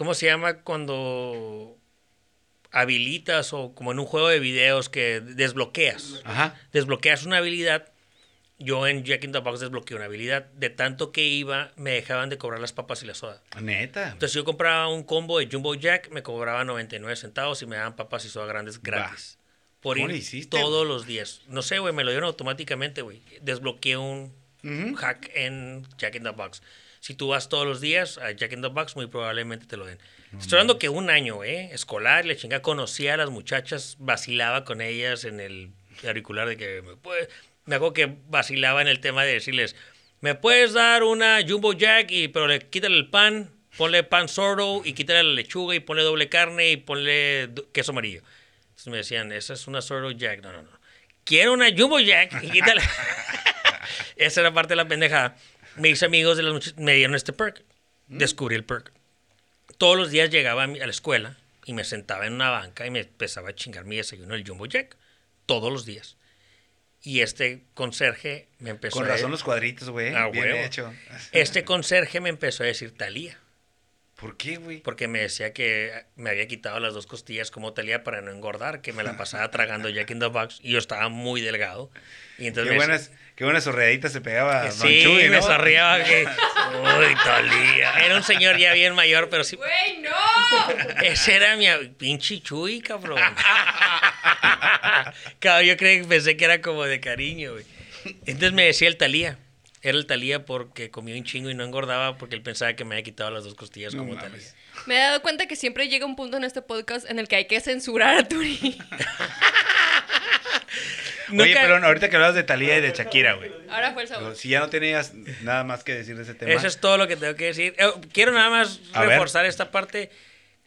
¿Cómo se llama cuando habilitas o como en un juego de videos que desbloqueas? Ajá. Desbloqueas una habilidad. Yo en Jack in the Box desbloqueé una habilidad. De tanto que iba, me dejaban de cobrar las papas y la soda. Neta. Entonces yo compraba un combo de Jumbo Jack, me cobraba 99 centavos y me daban papas y soda grandes gratis. Por ¿Cómo ir le hiciste, todos los días. No sé, güey, me lo dieron automáticamente, güey. Desbloqueé un hack en Jack in the Box. Si tú vas todos los días a Jack in the Box, muy probablemente te lo den. Estoy hablando que un año, ¿eh? Escolar, le chingada, conocía a las muchachas, vacilaba con ellas en el auricular de que me puede... Me acuerdo que vacilaba en el tema de decirles, ¿me puedes dar una Jumbo Jack? Y, pero le quítale el pan, ponle pan sordo y quítale la lechuga y ponle doble carne y ponle queso amarillo. Entonces me decían, esa es una sordo Jack. No, no, no. Quiero una Jumbo Jack y quítale... Esa era parte de la pendejada. Mis amigos de las me dieron este perk. Descubrí el perk. Todos los días llegaba a, mi- a la escuela y me sentaba en una banca y me empezaba a chingar mi desayuno el Jumbo Jack todos los días. Y este conserje me empezó Con a razón los cuadritos, güey. Ah, Bien huevo. hecho. Este conserje me empezó a decir Talía, ¿Por qué, güey? porque me decía que me había quitado las dos costillas como Talía para no engordar, que me la pasaba tragando Jack in the Box y yo estaba muy delgado. Y entonces Qué me buenas, qué buenas sorreaditas se pegaba Don Sí, Chuy, me ¿no? sonriaba que. Uy, Talía. Era un señor ya bien mayor, pero sí. ¡Güey, no! Ese era mi a- pinche Chuy, cabrón. cabrón, yo que pensé que era como de cariño, güey. Entonces me decía el Talía. Era el Talía porque comía un chingo y no engordaba porque él pensaba que me había quitado las dos costillas No como mames. Talía. Me he dado cuenta que siempre llega un punto en este podcast en el que hay que censurar a Turi. Oye, Nunca- pero ahorita que hablabas de Talía y de Shakira, güey. Ahora fue el sabor. Si ya no tenías nada más que decir de ese tema. Eso es todo lo que tengo que decir. Eh, quiero nada más A ver. reforzar esta parte.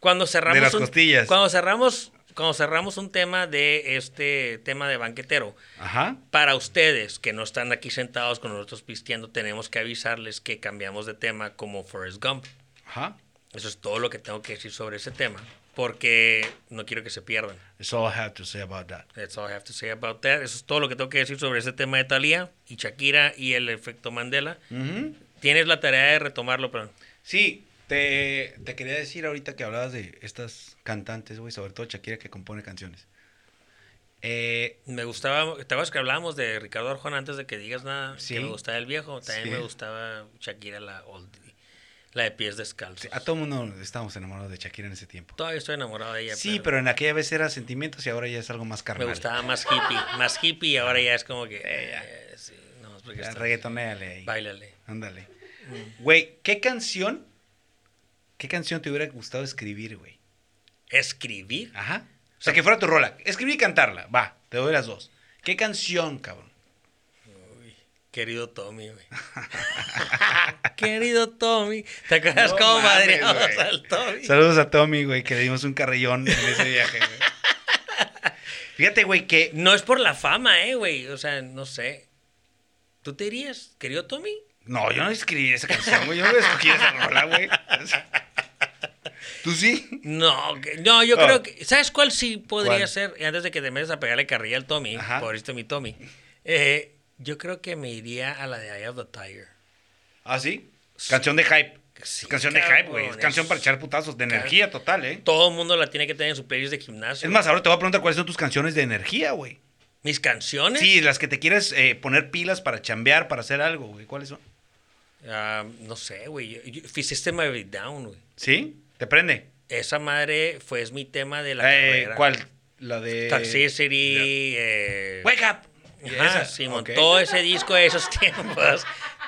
Cuando cerramos De las un- costillas. Cuando cerramos, cuando cerramos un tema de este tema de banquetero, Ajá. para ustedes que no están aquí sentados con nosotros pisteando, tenemos que avisarles que cambiamos de tema como Forrest Gump. Ajá. Eso es todo lo que tengo que decir sobre ese tema. Porque no quiero que se pierdan. That's all I have to say about that. That's all I have to say about that. Eso es todo lo que tengo que decir sobre ese tema de Thalía y Shakira y el efecto Mandela. Ujú. Tienes la tarea de retomarlo, pero Sí, te, te quería decir ahorita que hablabas de estas cantantes, güey, sobre todo Shakira que compone canciones. Eh, Me gustaba, ¿te acuerdas que hablábamos de Ricardo Arjona antes de que digas nada? Sí. Que me gustaba el viejo. También Sí. me gustaba Shakira, la oldie, la de pies descalzos. a todo mundo estábamos enamorados de Shakira en ese tiempo. Todavía estoy enamorado de ella. Sí, pero en aquella vez era sentimientos y ahora ya es algo más Me carnal. gustaba más hippie, más hippie y ahora ya es como que... eh, sí, no, es Reggaetonéale ahí. Báilale. Ándale. Mm. Güey, ¿qué canción? ¿Qué canción te hubiera gustado escribir, güey? ¿Escribir? Ajá. O sea, que fuera tu rola. Escribir y cantarla. Va, te doy las dos. ¿Qué canción, cabrón? Querido Tommy, güey. Querido Tommy. ¿Te acuerdas No cómo mames, madreamos al Tommy? Saludos a Tommy, güey, que le dimos un carrillón en ese viaje, güey. Fíjate, güey, que No es por la fama, eh, güey. O sea, no sé. ¿Tú te dirías, querido Tommy? No, yo no escribí esa canción, güey. Yo no escogí esa rola, güey. ¿Tú sí? No, que- no, yo creo que. ¿Sabes cuál sí podría ¿Cuál? ser? Antes de que te metas a pegarle carrilla al Tommy, Ajá. pobrecito mi Tommy. eh, yo creo que me iría a la de Eye of the Tiger. ¿Ah, sí? Canción de hype. Sí, canción de hype, güey. Es canción para echar putazos, de energía total, ¿eh? Todo el mundo la tiene que tener en su playlist de gimnasio. Es más, ahora te voy a preguntar cuáles son tus canciones de energía, güey. mis canciones. Sí, las que te quieres eh, poner pilas para chambear, para hacer algo, güey. ¿Cuáles son? Ah, no sé, güey. Of a Down, güey. ¿Sí? ¿Te prende? Esa madre fue es mi tema de la Eh, carrera. ¿Cuál? La de... Toxicity. eh, Wake up. Ajá, Simón, todo ese disco de esos tiempos,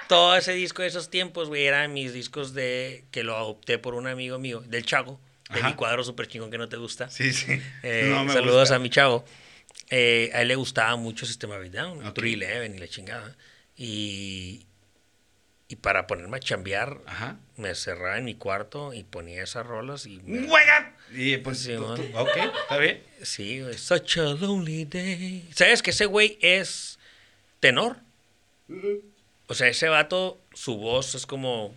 todo ese disco de esos tiempos, güey, eran mis discos de que lo adopté por un amigo mío, del Chago, de Ajá. mi cuadro súper chingón que no te gusta. Sí, sí. Eh, No me saludos gusta. a mi chavo. Eh, a él le gustaba mucho Sistema Down, Ok. 311 y la chingada. Y, y para ponerme a chambear, Ajá. me cerraba en mi cuarto y ponía esas rolas y... me-. Y pues, Sí, tú- ok, está bien. Sí, güey. Such a lonely day. ¿Sabes que ese güey es tenor? O sea, ese vato, su voz es como.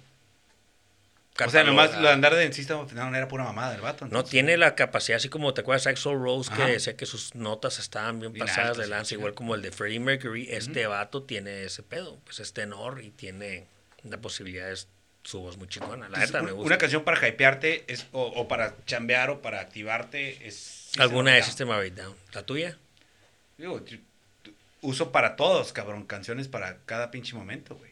O sea, nomás lo de andar de dentista no, era pura mamada del vato. No entonces. tiene la capacidad, así como te acuerdas de Axl Rose, que decía que sus notas estaban bien Bien pasadas de lanza, sí, igual sí. como el de Freddie Mercury. Este vato tiene ese pedo. Pues es tenor y tiene la posibilidad de su voz muy chingona. La neta me gusta. Una canción para hypearte es, o, o para chambear o para activarte es... Alguna de System of Down. ¿La tuya? Digo, uso para todos, cabrón, canciones para cada pinche momento, güey.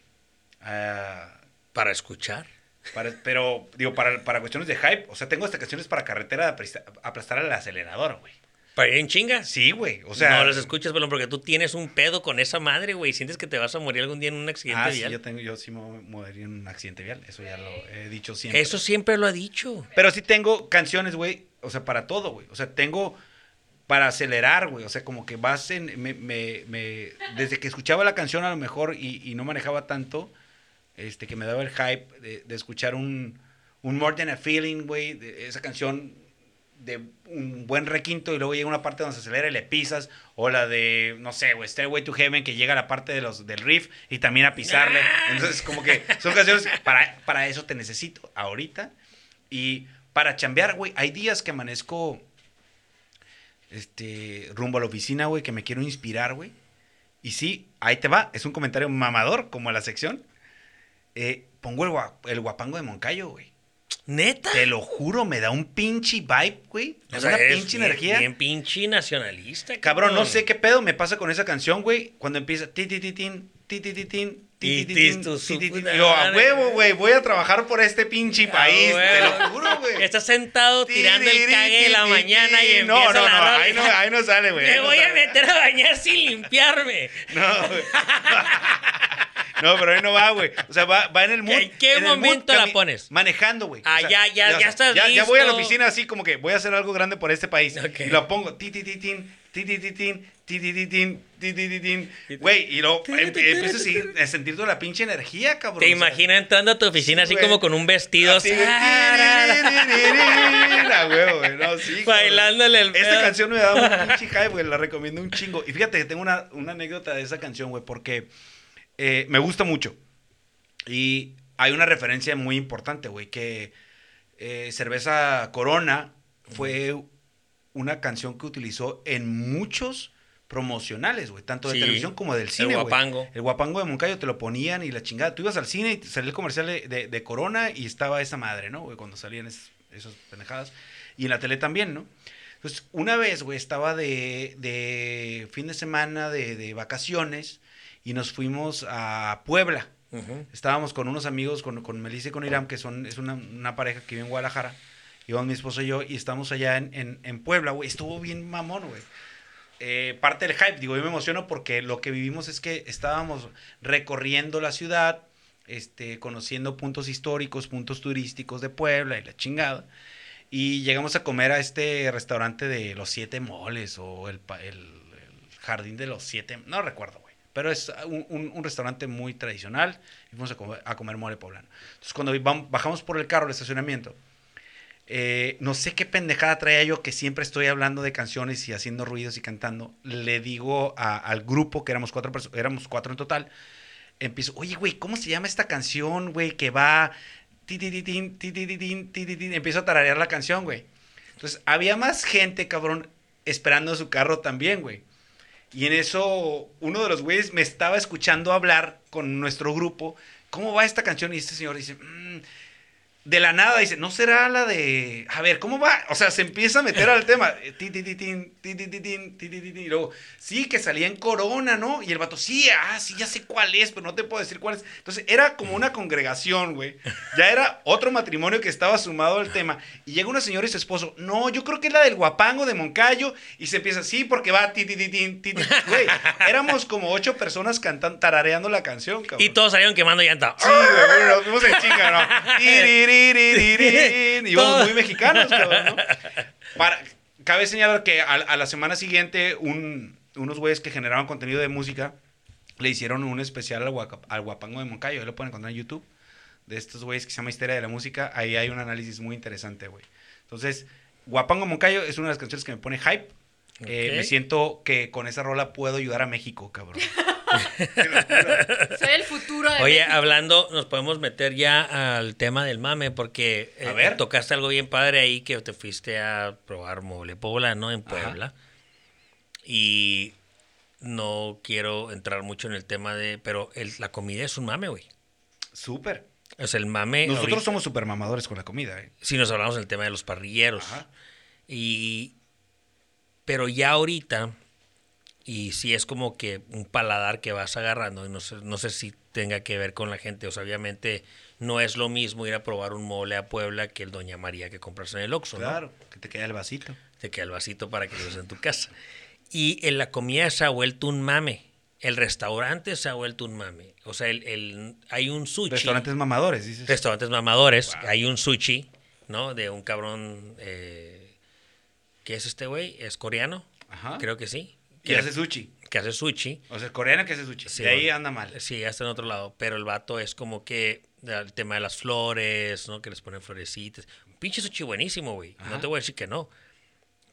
Ah, Para escuchar. para- pero, digo, para, para cuestiones de hype, o sea, tengo hasta canciones para carretera de apresta- aplastar al acelerador, güey. Para ir en chingas. Sí, güey, o sea... no las escuchas, Pelón, porque tú tienes un pedo con esa madre, güey. Sientes que te vas a morir algún día en un accidente Ah, sí, yo, tengo, yo sí me moriría en un accidente vial, eso ya lo he dicho siempre. Eso siempre lo ha dicho. Pero sí tengo canciones, güey, o sea, para todo, güey. O sea, tengo para acelerar, güey. O sea, como que vas en... Me, me, me- desde que escuchaba la canción a lo mejor y, y no manejaba tanto, este, que me daba el hype de, de escuchar un, un More Than a Feeling, güey, de esa canción de un buen requinto y luego llega una parte donde se acelera y le pisas, o la de, no sé, güey, Stairway to Heaven, que llega a la parte de los, del riff y también a pisarle. Entonces, como que son canciones, para, para eso te necesito ahorita. Y para chambear, güey, hay días que amanezco este, rumbo a la oficina, güey, que me quiero inspirar, güey. Y sí, ahí te va, es un comentario mamador, como a la sección. Eh, pongo el, el guapango de Moncayo, güey. ¿Neta? Te lo juro, me da un pinche vibe, güey. Me O da sea, una eres pinche bien- energía. Bien pinche nacionalista. Cabrón, no sé qué pedo me pasa con esa canción, güey. Cuando empieza ti ti ti tin, ti ti ti tin, Yo, a huevo, güey, voy a trabajar por este pinche país, Ah, te lo juro, güey. Estás sentado tirando el cague de la mañana y empieza No, no, la no, ahí no, ahí no sale, güey. Me voy a meter a bañar sin limpiarme. No, güey. No, pero ahí no va, güey. O sea, va, va en el mood. ¿En qué mood momento la pones? Manejando, güey. Ah, ya, ya, ya estás ya, ya voy a la listo. oficina así como que voy a hacer algo grande por este país. Y lo pongo. Ti, ti, ti, tin, ti, ti, ti, tin, ti, ti, ti, tin, ti, ti, ti, tin. Güey, y luego em- empiezo a, sentir toda la pinche energía, cabrón. Te imaginas entrando a tu oficina Sí, así como con un vestido. así, güey. A huevo, güey. No, sí. Bailándole el Esta canción me da un pinche hype, güey. La recomiendo un chingo. Y fíjate que tengo una, una anécdota de esa canción, güey, porque eh, me gusta mucho. Y hay una referencia muy importante, güey, que eh, Cerveza Corona fue una canción que utilizó en muchos promocionales, güey, tanto de Sí, televisión como del el cine, güey. guapango. El guapango de Moncayo te lo ponían y la chingada. Tú ibas al cine y salía el comercial de, de- de Corona y estaba esa madre, ¿no? Cuando salían es- esas pendejadas. Y en la tele también, ¿no? Entonces, una vez, güey, estaba de, de fin de semana, de, de vacaciones, y nos fuimos a Puebla. Ujú. Estábamos con unos amigos, con, con Melissa y con Iram, que son, es una, una pareja que vive en Guadalajara. Íbamos mi esposo y yo, y estamos allá en, en, en Puebla, güey. Estuvo bien mamón, güey. Eh, parte del hype, digo, yo me emociono porque lo que vivimos es que estábamos recorriendo la ciudad, este, conociendo puntos históricos, puntos turísticos de Puebla y la chingada. Y llegamos a comer a este restaurante de los siete moles o el, el- el jardín de los siete, no recuerdo. Pero es un, un- restaurante muy tradicional y fuimos a comer, a mole poblano. Entonces cuando bajamos por el carro al estacionamiento, eh, no sé qué pendejada traía yo que siempre estoy hablando de canciones y haciendo ruidos y cantando. Le digo al grupo, que éramos cuatro, éramos cuatro en total, empiezo, oye, güey, ¿cómo se llama esta canción, güey? Que va... Empiezo a tararear la canción, güey. Entonces, había más gente, cabrón, esperando su carro también, güey. Y en eso, uno de los güeyes me estaba escuchando hablar con nuestro grupo. ¿Cómo va esta canción? Y este señor dice, "Mm", de la nada dice, ¿no será la de... A ver, ¿cómo va? O sea, se empieza a meter al tema. eh, Ti, ti, ti, ti, ti, ti, ti, ti, ti. Y luego, sí, que salía en Corona, ¿no? Y el vato, sí, ah, sí, ya sé cuál es, pero no te puedo decir cuál es. Entonces, era como una congregación, güey. Ya era otro matrimonio que estaba sumado al tema. Y llega una señora y su esposo, no, yo creo que es la del guapango de Moncayo. Y se empieza, sí, porque va, ti, ti, ti, tin, ti, ti". Güey, éramos como ocho personas cantando, tarareando la canción, cabrón. Y todos salieron quemando llanta. Sí, güey, nos fuimos en chinga, ¿no? Y íbamos muy mexicanos, cabrón, ¿no? Para, cabe señalar que a, a la semana siguiente, un- unos güeyes que generaban contenido de música le hicieron un especial al, Guaca- al Guapango de Moncayo. Ahí lo pueden encontrar en YouTube. De estos güeyes que se llama Histeria de la Música. Ahí hay un análisis muy interesante, güey. Entonces, Guapango Moncayo es una de las canciones que me pone hype. Eh, me siento que con esa rola puedo ayudar a México, cabrón. Soy el futuro de Oye, México. hablando, nos podemos meter ya al tema del mame, porque eh, A ver. tocaste algo bien padre ahí que te fuiste a probar mole poblano en Ajá. Puebla. Y no quiero entrar mucho en el tema de. Pero el- la comida es un mame, güey. Súper. Sea, el mame. Nosotros ahorita- somos super mamadores con la comida, ¿eh? Si nos hablamos del tema de los parrilleros. Ajá. Y. Pero ya ahorita. Y sí es como que un paladar que vas agarrando. Y no sé, no sé si tenga que ver con la gente. O sea, obviamente no es lo mismo ir a probar un mole a Puebla que el Doña María que compras en el Oxxo, ¿no? Claro, que te queda el vasito. Te queda el vasito para que lo uses en tu casa. Y en la comida se ha vuelto un mame. El restaurante se ha vuelto un mame. O sea, el, el- hay un sushi. Restaurantes mamadores, dices. Restaurantes mamadores. Hay un sushi, ¿no? De un cabrón. Eh, ¿Qué es este güey? ¿Es coreano? Ajá. Creo que sí. Que hace sushi. que hace sushi. O sea, el coreano que hace sushi. Sí, de ahí anda mal. Sí, ya está en otro lado. Pero el vato es como que el tema de las flores, ¿no? Que les ponen florecitas. Un pinche sushi buenísimo, güey. No te voy a decir que no.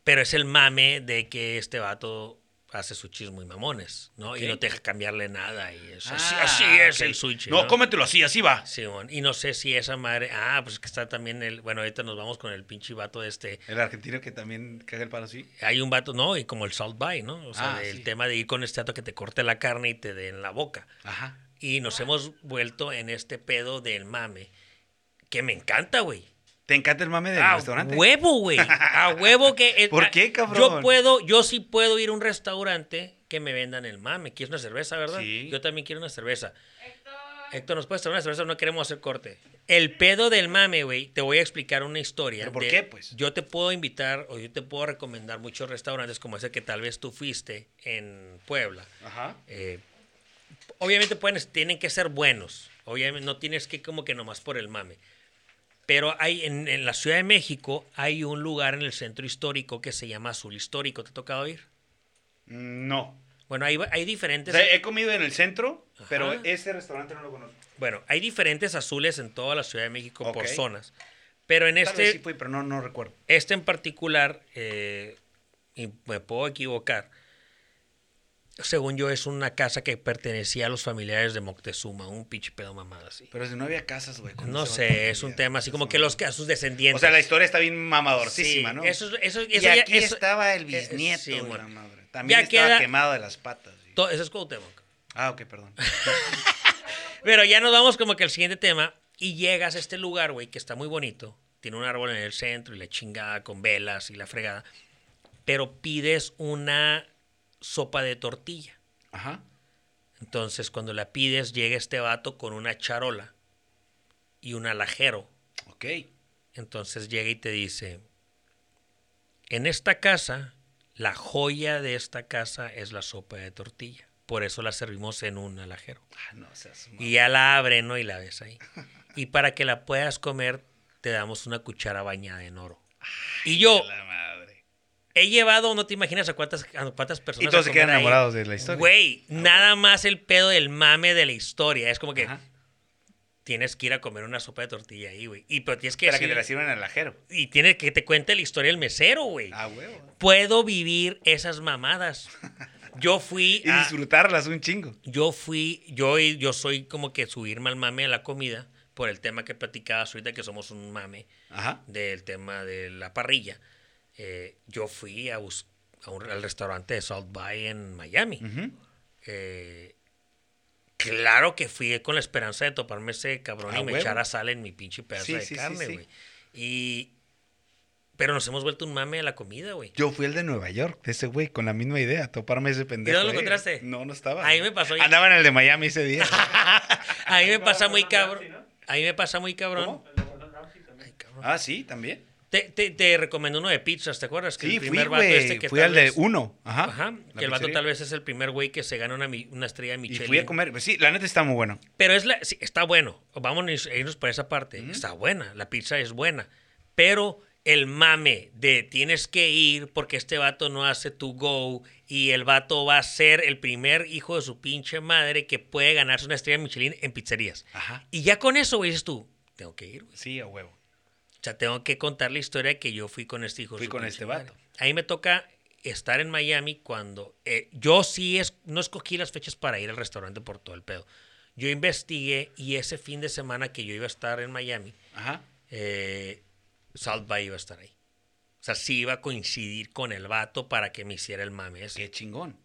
Pero es el mame de que este vato hace sushis muy mamones, ¿no? Y no te deja cambiarle nada. Y es así, Ah, así es ok. el sushi. No, cómetelo así, así va. Simón. Y no sé si esa madre. Ah, pues que está también el. Bueno, ahorita nos vamos con el pinche vato este. El argentino que también caga el palo así. Hay un vato, ¿no? Y como el Salt By, ¿no? O sea, Ah, el sí. tema de ir con este vato que te corte la carne y te dé en la boca. Ajá. Y nos hemos vuelto en este pedo del mame. Que me encanta, güey. ¿Te encanta el mame del A restaurante? huevo, güey. A huevo que. ¿Por ah, qué, cabrón? Yo puedo, yo sí puedo ir a un restaurante que me vendan el mame. ¿Quieres una cerveza, verdad? Sí. Yo también quiero una cerveza. Héctor, ¿nos puedes traer una cerveza? No queremos hacer corte. El pedo del mame, güey, te voy a explicar una historia. ¿Pero por de- qué, pues? Yo te puedo invitar o yo te puedo recomendar muchos restaurantes como ese que tal vez tú fuiste en Puebla. Ajá. Eh, obviamente pueden, tienen que ser buenos. Obviamente no tienes que como que nomás por el mame. Pero hay en, en la Ciudad de México hay un lugar en el centro histórico que se llama Azul Histórico. ¿Te ha tocado ir? Mm, No. Bueno, hay, hay O diferentes. sea, he comido en el centro, Ajá. pero ese restaurante no lo conozco. Bueno, hay diferentes azules en toda la Ciudad de México por zonas. Pero en Tal este, vez sí fui, pero no, no recuerdo. este en particular, eh, y me puedo equivocar, según yo es una casa que pertenecía a los familiares de Moctezuma, un pinche pedo mamado así. Pero si no había casas, güey. No sé, es un tema así como que los a sus descendientes. O sea, la historia está bien mamadorcísima, Sí, ¿no? Eso, eso, eso y ya- aquí eso- estaba el eh, bisnieto sí, de la madre. También Ya estaba queda- quemado de las patas. güey. to- eso es Cuauhtémoc. Ah, ok, perdón. Pero ya nos vamos como que al siguiente tema y llegas a este lugar, güey, que está muy bonito. Tiene un árbol en el centro y la chingada con velas y la fregada. Pero pides una sopa de tortilla. Ajá. Entonces, cuando la pides, llega este vato con una charola y un alajero. Ok. Entonces llega y te dice, en esta casa, la joya de esta casa es la sopa de tortilla. Por eso la servimos en un alajero. Ah, no seas Y ya la abren, ¿no? Y la ves ahí. Y para que la puedas comer, te damos una cuchara bañada en oro. Y yo. He llevado, no te imaginas a cuántas, a cuántas personas. Y todos se quedan ahí. enamorados de la historia. Güey, nada más el pedo del mame de la historia. Es como que Ajá. tienes que ir a comer una sopa de tortilla ahí, güey. Y pero tienes que Para que te la sirvan en el ajero. Y tiene que te cuente la historia del mesero, güey. Ah, huevo. Puedo vivir esas mamadas. Yo fui Y a, disfrutarlas un chingo. yo fui, yo, yo soy como que subirme al mame a la comida por el tema que platicabas ahorita que somos un mame Ajá. del tema de la parrilla. Eh, yo fui a, bus- a un- al restaurante de Salt Bay en Miami. Eh, claro que fui con la esperanza de toparme ese cabrón Ah, y me huevo. echara sal en mi pinche pedazo Sí, de sí, carne, sí. güey. Y... Pero nos hemos vuelto un mame a la comida, güey. Yo fui el de Nueva York, de ese güey, con la misma idea, toparme ese pendejo. dónde lo ahí. encontraste? No, no estaba. A mí me pasó- Andaba en el de Miami ese día. A mí me pasa muy cabrón. Ramsay, ¿no? A mí me pasa muy de. Ay, cabrón. ah, sí, también. Te, te, uno de pizzas, ¿te acuerdas? Que Sí, el fui, primer vato güey. este que fui al de uno. Ajá. Que el vato tal vez es el primer güey que se gana una, una estrella Y Michelin. fui a comer. Pues sí, la neta está muy bueno. Pero es la, sí, está bueno. Vamos a irnos por esa parte. Está buena. La pizza es buena. Pero el mame de tienes que ir porque este vato no hace tu go y el vato va a ser el primer hijo de su pinche madre que puede ganarse una estrella Michelin en pizzerías. Ajá. Y ya con eso, güey, dices tú, tengo que ir, güey. Sí, a huevo. O sea, tengo que contar la historia que yo fui con este hijo. de Fui con este vato. A mí me toca estar en Miami cuando eh, yo sí es, no escogí las fechas para ir al restaurante por todo el pedo. Yo investigué y ese fin de semana que yo iba a estar en Miami, Ajá. eh, iba a estar ahí. O sea, sí iba a coincidir con el vato para que me hiciera el mame ese. Qué chingón.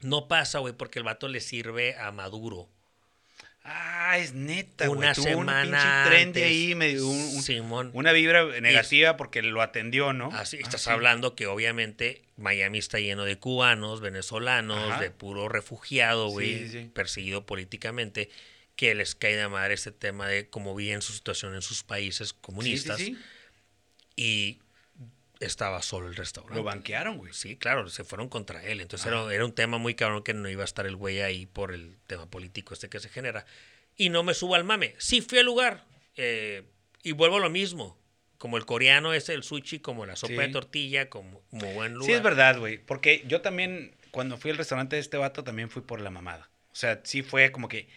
No pasa, güey, porque el vato le sirve a Maduro. Es neta, güey. Una Tuvo semana un pinche tren de antes. ahí, medio un- un- Simón. una vibra negativa porque lo atendió, ¿no? Así, Ah, estás sí. hablando que obviamente Miami está lleno de cubanos, venezolanos, Ajá. de puro refugiado, güey, Sí, sí, sí. perseguido políticamente, que les cae de madre este tema de cómo viven su situación en sus países Sí, sí, comunistas. sí. Y estaba solo el restaurante. Lo banquearon, güey. Sí, claro, se fueron contra él. Entonces era, era un tema muy cabrón que no iba a estar el güey ahí por el tema político este que se genera. Y no me subo al mame. Sí fui al lugar. eh, y vuelvo a lo mismo. Como el coreano es el sushi, como la sopa Sí. de tortilla, como, como buen lugar. Sí, es verdad, güey. Porque yo también, cuando fui al restaurante de este vato, también fui por la mamada. O sea, sí fue como que.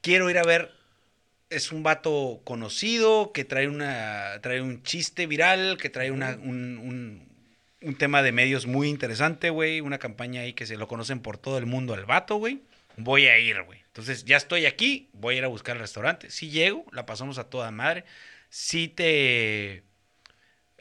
Quiero ir a ver. Es un vato conocido que trae una trae un chiste viral, que trae una, un, un- un tema de medios muy interesante, güey. Una campaña ahí que se lo conocen por todo el mundo al vato, güey. Voy a ir, güey. Entonces, ya estoy aquí, voy a ir a buscar el restaurante. Si llego, la pasamos a toda madre. Si te...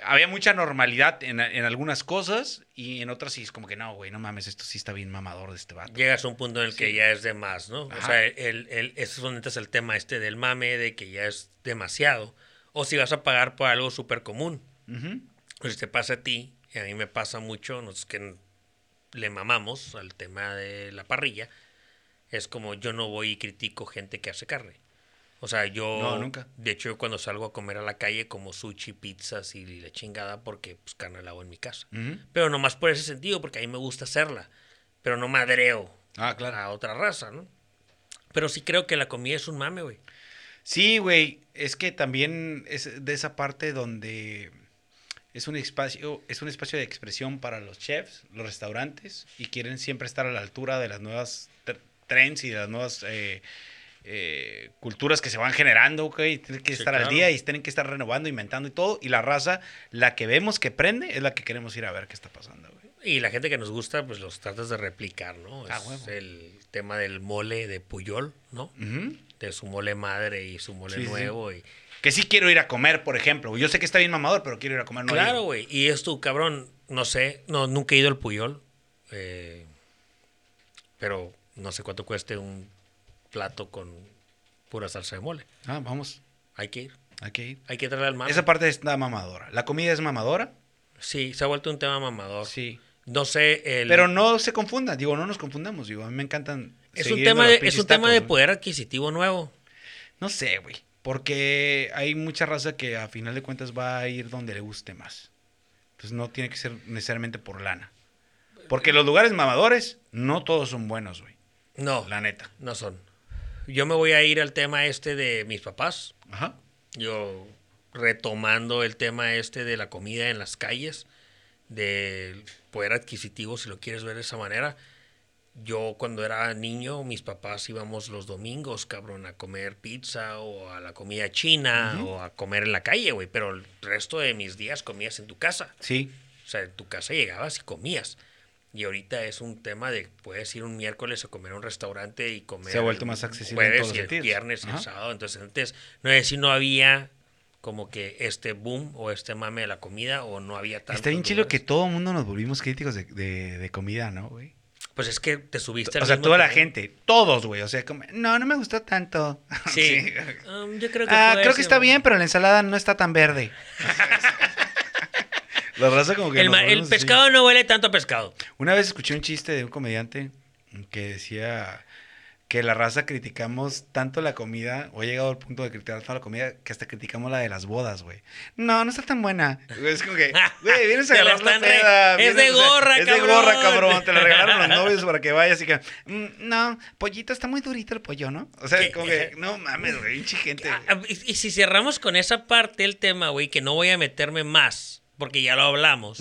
Había mucha normalidad en, en algunas cosas y en otras sí es como que no, güey, no mames, esto sí está bien mamador de este vato. Llegas a un punto en el que ya es de más, ¿no? O sea, el, el, ese es donde está el tema este del mame, de que ya es demasiado. O si vas a pagar por algo súper común. Pues si te pasa a ti, y a mí me pasa mucho, nosotros que le mamamos al tema de la parrilla, es como yo no voy y critico gente que hace carne. O sea, yo... No, nunca. De hecho, yo cuando salgo a comer a la calle como sushi, pizzas y la chingada porque pues carne la hago en mi casa. Ujú. Pero nomás por ese sentido, porque a mí me gusta hacerla. Pero no madreo Ah, claro. a otra raza, ¿no? Pero sí creo que la comida es un mame, güey. Sí, güey, es que también es de esa parte donde es un espacio, es un espacio de expresión para los chefs, los restaurantes, y quieren siempre estar a la altura de las nuevas trends y de las nuevas eh, eh, culturas que se van generando, ok, tienen que Sí, estar al día y tienen que estar renovando, inventando y todo, y la raza, la que vemos que prende, es la que queremos ir a ver qué está pasando, güey. Y la gente que nos gusta, pues los tratas de replicar, ¿no? Ah, es huevo. el tema del mole de Puyol, ¿no? De su mole madre y su mole Sí, sí. nuevo. Y... Que sí quiero ir a comer, por ejemplo. Yo sé que está bien mamador, pero quiero ir a comer. no claro, güey. Y es tu cabrón, no sé, no, nunca he ido al Puyol. eh, pero no sé cuánto cueste un plato con pura salsa de mole. Ah, vamos, Hay que ir. hay que ir. Hay que traerle al mame. Esa parte está mamadora. La comida es mamadora. Sí, se ha vuelto un tema mamador. Sí. No sé, el... Pero no se confundan, digo, no nos confundamos, digo, a mí me encantan. es un tema de, es un tema de poder adquisitivo nuevo. No sé, güey, porque hay mucha raza que a final de cuentas va a ir donde le guste más. Entonces no tiene que ser necesariamente por lana. Porque los lugares mamadores no todos son buenos, güey, No, la neta. no son. Yo me voy a ir al tema este de mis papás. Ajá. Yo retomando el tema este de la comida en las calles, del poder adquisitivo, si lo quieres ver de esa manera. Yo cuando era niño, mis papás íbamos los domingos, cabrón, a comer pizza o a la comida china o a comer en la calle, güey. Pero el resto de mis días comías en tu casa. Sí. O sea, en tu casa llegabas y comías. Y ahorita es un tema de puedes ir un miércoles a comer a un restaurante y comer. Se ha vuelto el más accesible en Jueves todos y los el sentidos. viernes y el sábado. Entonces, antes, no es si no había como que este boom o este mame de la comida o no había tanto. Está bien chido que todo el mundo nos volvimos críticos de, de- de comida, ¿no, güey? Pues es que te subiste al O sea, mismo toda la tren. gente, todos, güey. O sea, como, no, no me gustó tanto. Sí. Um, yo creo que Ah, fue creo ese, que está güey. bien, pero la ensalada no está tan verde. la raza como que El, ma- el pescado no huele tanto a pescado. Una vez escuché un chiste de un comediante que decía que la raza criticamos tanto la comida, o he llegado al punto de criticar tanto la comida, que hasta criticamos la de las bodas, güey. No, no está tan buena. Es como que, güey, vienes a la agarrar la están re- peda, es vienes, de o sea, gorra, Es de cabrón. gorra, cabrón. Te la regalaron los novios para que vayas y que, "Mm, no, pollito, está muy durito el pollo, ¿no? O sea, ¿Qué? como que, no mames, güey, pinche gente. güey. Ah, Y, y si cerramos con esa parte del tema, güey, que no voy a meterme más, porque ya lo hablamos.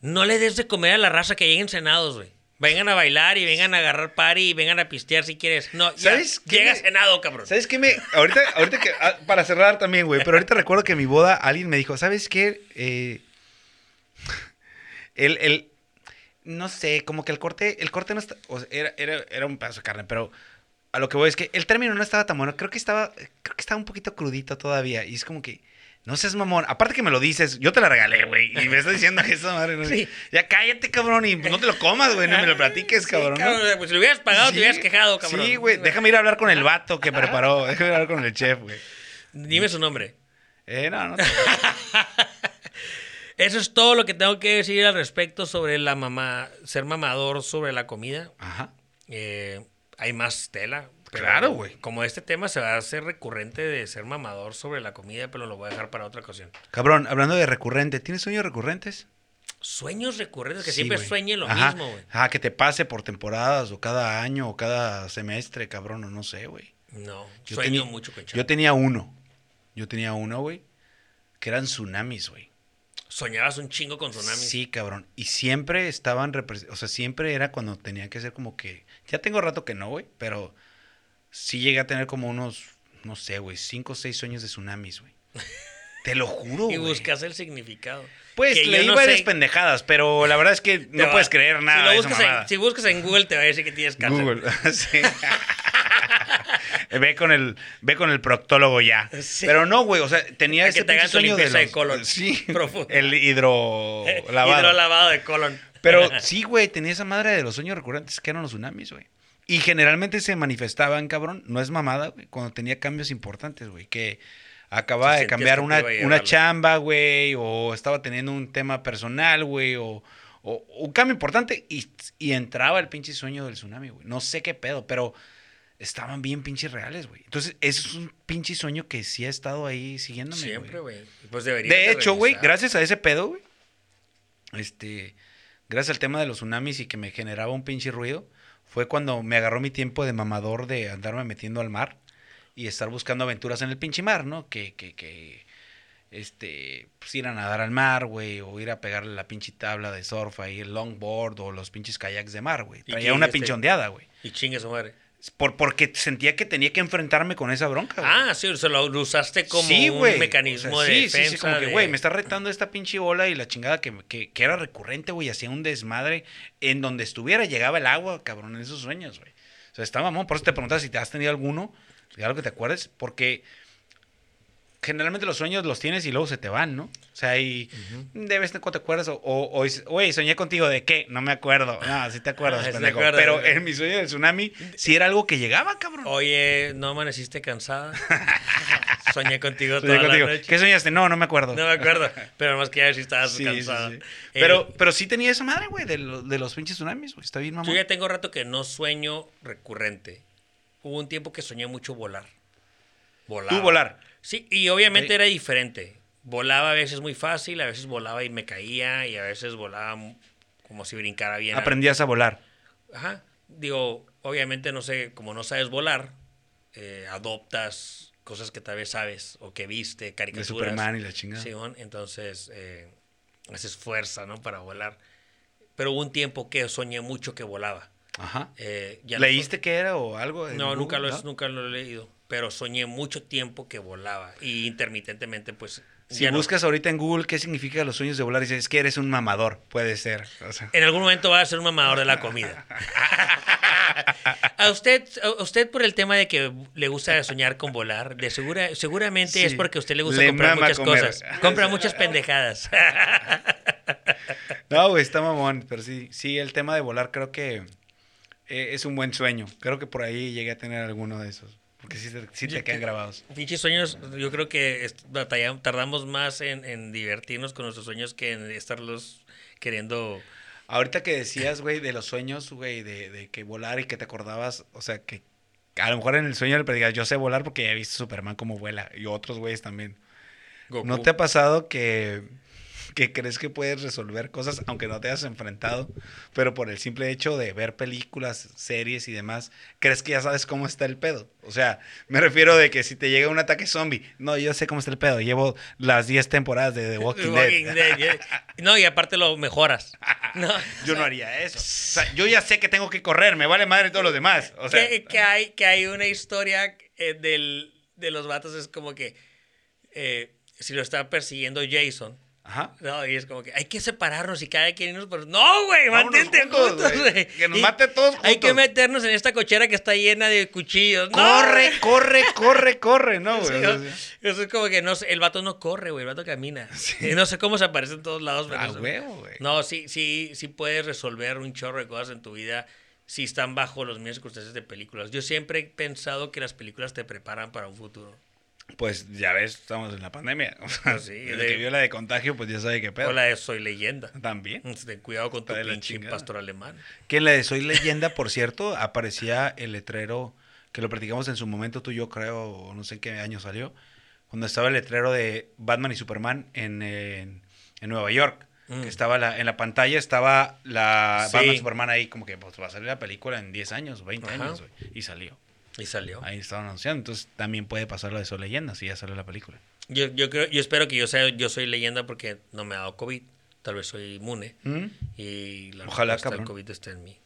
No le des de comer a la raza que lleguen cenados, güey. Vengan a bailar y vengan a agarrar party y vengan a pistear si quieres. No, ya, ¿Sabes qué llega me- cenado, cabrón. ¿Sabes qué me.? Ahorita, ahorita que. ah, para cerrar también, güey. Pero ahorita recuerdo que en mi boda alguien me dijo, ¿sabes qué? Eh, el, el. No sé, como que el corte. El corte no está. o sea, era, era, era un pedazo de carne, pero. A lo que voy es que el término no estaba tan bueno. Creo que estaba. Creo que estaba un poquito crudito todavía. Y es como que. No seas mamón. Aparte que me lo dices, yo te la regalé, güey. Y me estás diciendo que esa madre. Sí. Ya cállate, cabrón. Y no te lo comas, güey. No me lo platiques, Sí, cabrón. ¿no? cabrón, Pues si lo hubieras pagado, Sí. te hubieras quejado, cabrón. Sí, güey. Déjame ir a hablar con el vato que preparó. Déjame ir a hablar con el chef, güey. Dime su nombre. Eh, no, no. te- Eso es todo lo que tengo que decir al respecto sobre la mamá, ser mamador sobre la comida. Ajá. Eh, hay más tela. Pero Claro, güey. Como este tema se va a hacer recurrente de ser mamador sobre la comida, pero lo voy a dejar para otra ocasión. Cabrón, hablando de recurrente, ¿tienes sueños recurrentes? Sueños recurrentes, que Sí, siempre sueñe lo Ajá. mismo, güey. Ajá, que te pase por temporadas o cada año o cada semestre, cabrón, o no sé, güey. No, Yo sueño mucho con Yo tenía uno. Yo tenía uno, güey. Que eran tsunamis, güey. Soñabas un chingo con tsunamis. Sí, cabrón. Y siempre estaban, o sea, siempre era cuando tenía que ser como que... Ya tengo rato que no, güey, pero sí llegué a tener como unos, no sé, güey, cinco o seis sueños de tsunamis, güey. Te lo juro, y güey. buscas el significado. Pues Que leí no varias sé- pendejadas, pero la verdad es que te no va- puedes creer nada Si, lo de esa buscas mamada. en, si buscas en Google te va a decir que tienes cáncer. Google. Sí. ve con el ve con el proctólogo ya. Sí. Pero no, güey, o sea, tenía ese que te hagan sueño de los- colon. Sí. Profundo. El hidro lavado. Hidrolavado de colon. Pero sí, güey, tenía esa madre de los sueños recurrentes que eran los tsunamis, güey. Y generalmente se manifestaban, cabrón, no es mamada, güey, cuando tenía cambios importantes, güey, que acababa Sí, de cambiar una, una chamba, güey, o estaba teniendo un tema personal, güey, o, o un cambio importante y, y entraba el pinche sueño del tsunami, güey. No sé qué pedo, pero estaban bien pinches reales, güey. Entonces, eso es un pinche sueño que sí ha estado ahí siguiéndome, Siempre, güey. Pues debería De hecho, güey, gracias a ese pedo, güey, este, gracias al tema de los tsunamis y que me generaba un pinche ruido, fue cuando me agarró mi tiempo de mamador de andarme metiendo al mar y estar buscando aventuras en el pinche mar, ¿no? Que, que, que, este, pues ir a nadar al mar, güey, o ir a pegarle la pinche tabla de surf ahí, el longboard o los pinches kayaks de mar, güey. ¿Y Traía una pinche ondeada, güey. Y chingue su madre. Por, porque sentía que tenía que enfrentarme con esa bronca, güey. Ah, sí, o sea, lo usaste como Sí, un mecanismo O sea, de sí, defensa. Sí, sí, como que, güey, me está retando esta pinche bola y la chingada que, que, que era recurrente, güey, hacía un desmadre. En donde estuviera llegaba el agua, cabrón, en esos sueños, güey. O sea, está mamón. Por eso te preguntaba si te has tenido alguno, si algo que te acuerdes, porque generalmente los sueños los tienes y luego se te van, ¿no? O sea, y de vez en cuando te acuerdas, o, o, o dices, güey, soñé contigo de qué, no me acuerdo. No, sí te acuerdas, Ah, sí pendejo. Pero güey. en mi sueño del tsunami, sí era algo que llegaba, cabrón. Oye, ¿no amaneciste cansada? Soñé contigo Soñé toda contigo. la noche. ¿Qué soñaste? No, no me acuerdo. No me acuerdo, pero más que ya si estabas Sí, cansada. sí. Eh, Pero, pero sí tenía esa madre, güey, de, lo- de los pinches tsunamis, güey. Está bien, mamá. yo ya tengo rato que no sueño recurrente. Hubo un tiempo que soñé mucho volar. Volaba. Tú volar. Sí, y obviamente era diferente. Volaba a veces muy fácil, a veces volaba y me caía, y a veces volaba como si brincara bien. Aprendías a volar. Ajá. Digo, obviamente no sé, como no sabes volar, eh, adoptas cosas que tal vez sabes o que viste, De caricaturas. Superman y la chingada. Simón, entonces eh, haces fuerza, ¿no? Para volar. Pero hubo un tiempo que soñé mucho que volaba. Ajá. Eh, ya no ¿Leíste qué era o algo? No, Google, nunca lo, no? nunca lo he leído. Pero soñé mucho tiempo que volaba. Y intermitentemente, pues. Si ya no. buscas ahorita en Google qué significa los sueños de volar, dices, es que eres un mamador. Puede ser. O sea, En algún momento va a ser un mamador de la comida. A usted, a usted por el tema de que le gusta soñar con volar, de segura, seguramente Sí, es porque a usted le gusta le comprar muchas comer. cosas. Compra muchas pendejadas. No, güey, está mamón. Pero sí, sí, el tema de volar creo que eh, es un buen sueño. Creo que por ahí llegué a tener alguno de esos. Porque sí, te- sí te quedan grabados. Pinches sueños, yo creo que tardamos más en, en divertirnos con nuestros sueños que en estarlos queriendo. Ahorita que decías, güey, de los sueños, güey, de, de que volar y que te acordabas, o sea, que a lo mejor en el sueño le digas, yo sé volar porque ya he visto Superman como vuela y otros güeyes también. Goku. ¿No te ha pasado que, que crees que puedes resolver cosas aunque no te hayas enfrentado, pero por el simple hecho de ver películas, series y demás, crees que ya sabes cómo está el pedo? O sea, me refiero de que si te llega un ataque zombie, no, yo sé cómo está el pedo, llevo las 10 temporadas de The Walking, Walking Dead. No, y aparte lo mejoras. No, Yo no haría eso. O sea, yo ya sé que tengo que correr, me vale madre todos los demás. O sea, que, que hay, que hay una historia eh, del, de los vatos, es como que eh, si lo está persiguiendo Jason, ajá. no, y es como que hay que separarnos y cada quien irnos por... No, güey, mantente juntos, juntos. Que nos Y mate todos Hay que juntos. meternos en esta cochera que está llena de cuchillos. ¡No! Corre, corre, corre, corre, ¿no, Sí, güey? Eso es como que no el vato no corre, güey, el vato camina. Y no sé cómo se aparece en todos lados. pero a no sé. huevo, güey. No, sí, sí, sí puedes resolver un chorro de cosas en tu vida si están bajo los mismas circunstancias de películas. Yo siempre he pensado que las películas te preparan para un futuro. Pues ya ves, estamos en la pandemia. O sea, sí, el de- que vio la de contagio, pues ya sabe qué pedo. O la de Soy Leyenda. También. Ten cuidado con tu pinche pastor alemán. Que en la de Soy Leyenda, por cierto, aparecía el letrero que lo platicamos en su momento, tú y yo creo, o no sé en qué año salió, cuando estaba el letrero de Batman y Superman en, en, en Nueva York. Mm. Que estaba la, en la pantalla, estaba la Sí. Batman y Superman ahí, como que pues, va a salir la película en 10 años, 20 Ajá. años. Y salió. Y salió. Ahí estaban anunciando. Entonces también puede pasar lo de Soy Leyenda si ya salió la película. Yo, yo, creo, yo espero que yo sea yo soy leyenda porque no me ha dado COVID. Tal vez soy inmune. ¿Mm? Y la Ojalá, al cabrón. COVID está en mí.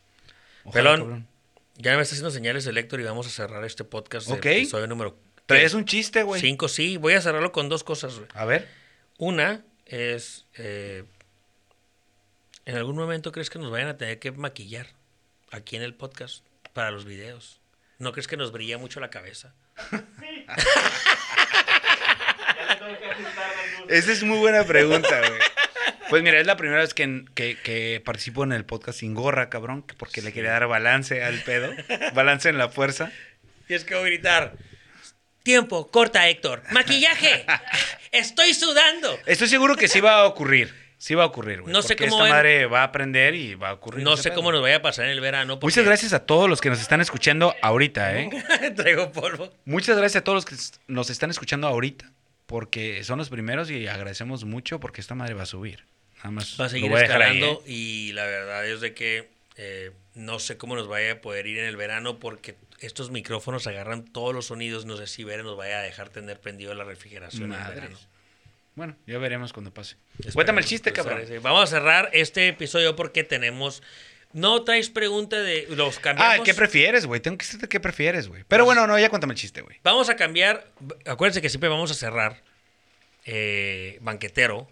Ojalá, Pelón. cabrón. Ya me está haciendo señales el Héctor y vamos a cerrar este podcast. Ok. Episodio número Traes un chiste, güey. Cinco, sí. Voy a cerrarlo con dos cosas, güey. A ver. Una es, eh, ¿en algún momento crees que nos vayan a tener que maquillar aquí en el podcast para los videos? ¿No crees que nos brilla mucho la cabeza? Ya le tengo que ajustar las luces. Esa es muy buena pregunta, güey. Pues mira, es la primera vez que, que, que participo en el podcast sin gorra, cabrón, que porque le quería dar balance al pedo, balance en la fuerza. Y es que voy a gritar, tiempo, corta Héctor, maquillaje, estoy sudando. Estoy seguro que sí va a ocurrir, sí va a ocurrir, güey. No sé cómo esta madre va a aprender y va a ocurrir. No sé pedo. cómo nos vaya a pasar en el verano. porque Muchas gracias a todos los que nos están escuchando ahorita, ¿eh? Traigo polvo. Muchas gracias a todos los que nos están escuchando ahorita, porque son los primeros y agradecemos mucho porque esta madre va a subir. Nada más Va a seguir ahí, escalando ¿eh? y la verdad es de que eh, no sé cómo nos vaya a poder ir en el verano porque estos micrófonos agarran todos los sonidos. No sé si Vera nos vaya a dejar tener prendido la refrigeración en el verano. Bueno, ya veremos cuando pase. Esperemos. Cuéntame el chiste, cabrón. Vamos a cerrar este episodio porque tenemos... No traes pregunta de... Los cambiamos. Ah, ¿qué prefieres, güey? Tengo que decirte qué prefieres, güey. Pero bueno, no, ya cuéntame el chiste, güey. Vamos a cambiar. Acuérdense que siempre vamos a cerrar eh, banquetero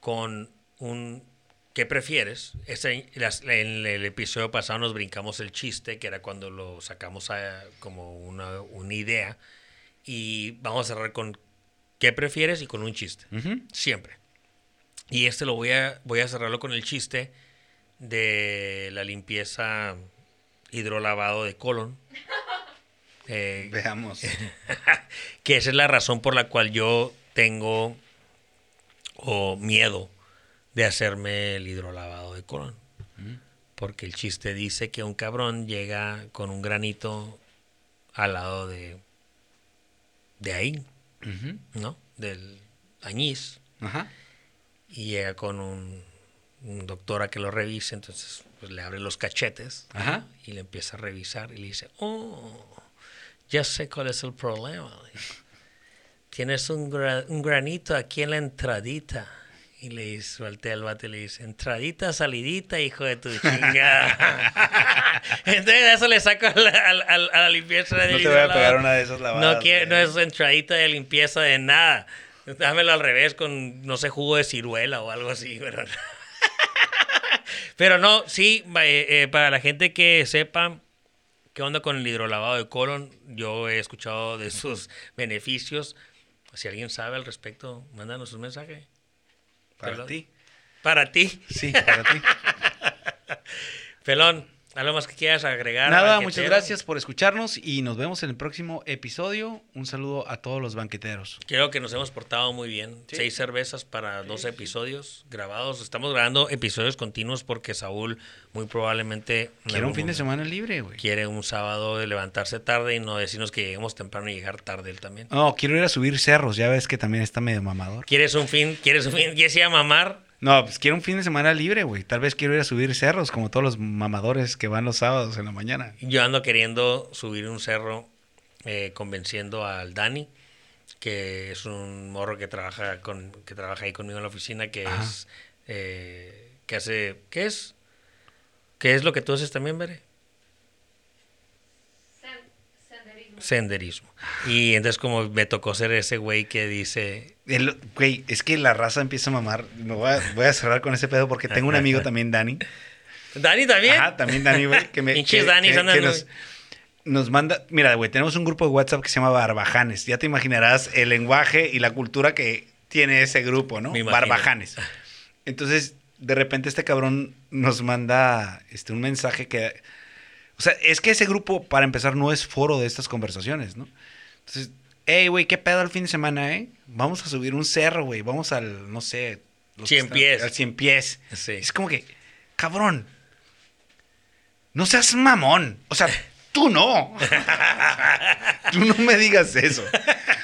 con un ¿qué prefieres? Este, las- en el episodio pasado nos brincamos el chiste, que era cuando lo sacamos a- como una, una idea. Y vamos a cerrar con ¿qué prefieres? y con un chiste. Siempre. Y este lo voy a, voy a cerrarlo con el chiste de la limpieza hidrolavado de colon. Eh, Veamos. que esa es la razón por la cual yo tengo o miedo de hacerme el hidrolavado de colon. Porque el chiste dice que un cabrón llega con un granito al lado de, de ahí, ¿no? Del añís. Ajá. Y llega con un, un doctor a que lo revise, entonces pues le abre los cachetes ¿no? Ajá. y le empieza a revisar y le dice, oh, ya sé cuál es el problema. Tienes un, gra- un granito aquí en la entradita. Y le dice, voltea al vato y le dice, entradita, salidita, hijo de tu chingada. Entonces eso le saco a la, a limpieza del No te voy a pegar una de esas lavadas. No, quiere, no es entradita de limpieza de nada. Dámelo al revés con, no sé, jugo de ciruela o algo así. Pero, pero no, sí, eh, eh, para la gente que sepa qué onda con el hidrolavado de colon, yo he escuchado de sus beneficios. Si alguien sabe al respecto, mándanos un mensaje. Para Pelón. ti. Para ti, Sí, para ti. Pelón, ¿algo más que quieras agregar? Nada, banquetero? muchas gracias por escucharnos y nos vemos en el próximo episodio. Un saludo a todos los banqueteros. Creo que nos hemos portado muy bien. Seis cervezas para dos episodios grabados. Estamos grabando episodios continuos porque Saúl muy probablemente... en Quiero un fin de semana libre, güey. Quiere un sábado de levantarse tarde y no decirnos que lleguemos temprano y llegar tarde él también. No, quiero ir a subir cerros. Ya ves que también está medio mamador. ¿Quieres un fin? ¿Quieres un fin? ¿Quieres ir a mamar? No, pues quiero un fin de semana libre, güey. Tal vez quiero ir a subir cerros, como todos los mamadores que van los sábados en la mañana. Yo ando queriendo subir un cerro eh, convenciendo al Dani, que es un morro que trabaja con que trabaja ahí conmigo en la oficina, que Ajá. es eh, que hace ¿qué es? ¿Qué es lo que tú haces también, Bere? Senderismo. Y entonces como me tocó ser ese güey que dice, El- Güey, es que la raza empieza a mamar. Me voy a, voy a cerrar con ese pedo porque tengo un amigo también, Dani. Dani también. Ajá, también Dani, güey. Que me, que- Danis que- que nos, nos manda. Mira, güey, tenemos un grupo de WhatsApp que se llama Barbajanes. Ya te imaginarás el lenguaje y la cultura que tiene ese grupo, ¿no? Barbajanes. Entonces, de repente este cabrón nos manda este, un mensaje que... O sea, es que ese grupo, para empezar, no es foro de estas conversaciones, ¿no? Entonces, hey, güey, ¿qué pedo el fin de semana, eh? Vamos a subir un cerro, güey. Vamos al, no sé... los que Cien están- pies. Al cien pies. Sí. Es como que, cabrón, no seas mamón. O sea, tú no. tú no me digas eso.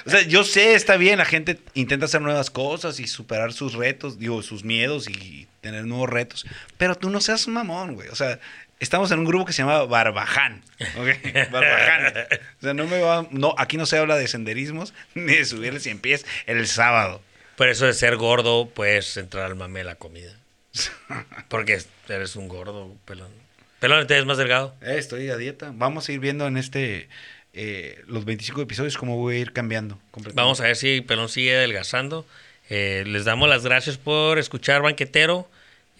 O sea, yo sé, está bien, la gente intenta hacer nuevas cosas y superar sus retos, digo, sus miedos y tener nuevos retos. Pero tú no seas mamón, güey. O sea, estamos en un grupo que se llama Barbaján. ¿ok? Barbaján. O sea, no me va, no, aquí no se habla de senderismos ni de subir 100 pies el sábado. Por eso de ser gordo puedes entrar al mame de la comida. Porque eres un gordo, pelón. Pelón, ¿te ves más delgado? Eh, estoy a dieta. Vamos a ir viendo en este eh, los 25 episodios, cómo voy a ir cambiando. completamente. Vamos a ver si Pelón sigue adelgazando. Eh, les damos las gracias por escuchar Banquetero.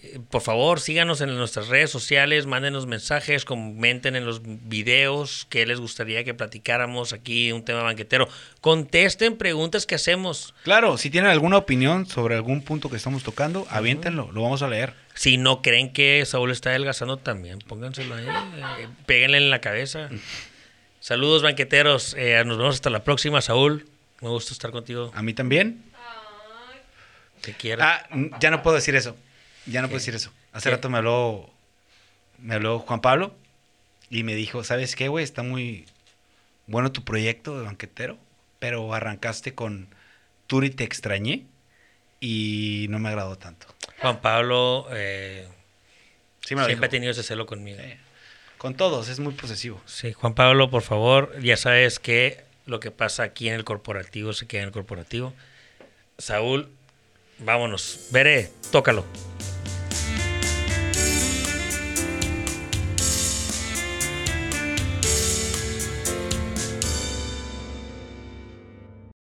Eh, Por favor, síganos en nuestras redes sociales, mándenos mensajes, comenten en los videos qué les gustaría que platicáramos aquí, un tema banquetero. Contesten preguntas que hacemos. Claro, si tienen alguna opinión sobre algún punto que estamos tocando, aviéntenlo, lo vamos a leer. Si no creen que Saúl está adelgazando también, pónganselo ahí, eh, péguenle en la cabeza. Saludos banqueteros, eh, nos vemos hasta la próxima, Saúl. Me gusta estar contigo. A mí también. Te quiero. Ah, ya no puedo decir eso. Ya no ¿Qué? puedo decir eso. Hace ¿Qué? rato me habló, me habló Juan Pablo y me dijo, ¿sabes qué, güey? Está muy bueno tu proyecto de banquetero, pero arrancaste con Turi te extrañé y no me agradó tanto. Juan Pablo eh, Sí, me lo siempre ha tenido ese celo conmigo. Sí. Con todos, es muy posesivo. Sí, Juan Pablo, por favor, ya sabes que lo que pasa aquí en el corporativo se queda en el corporativo. Saúl, vámonos. Veré, tócalo.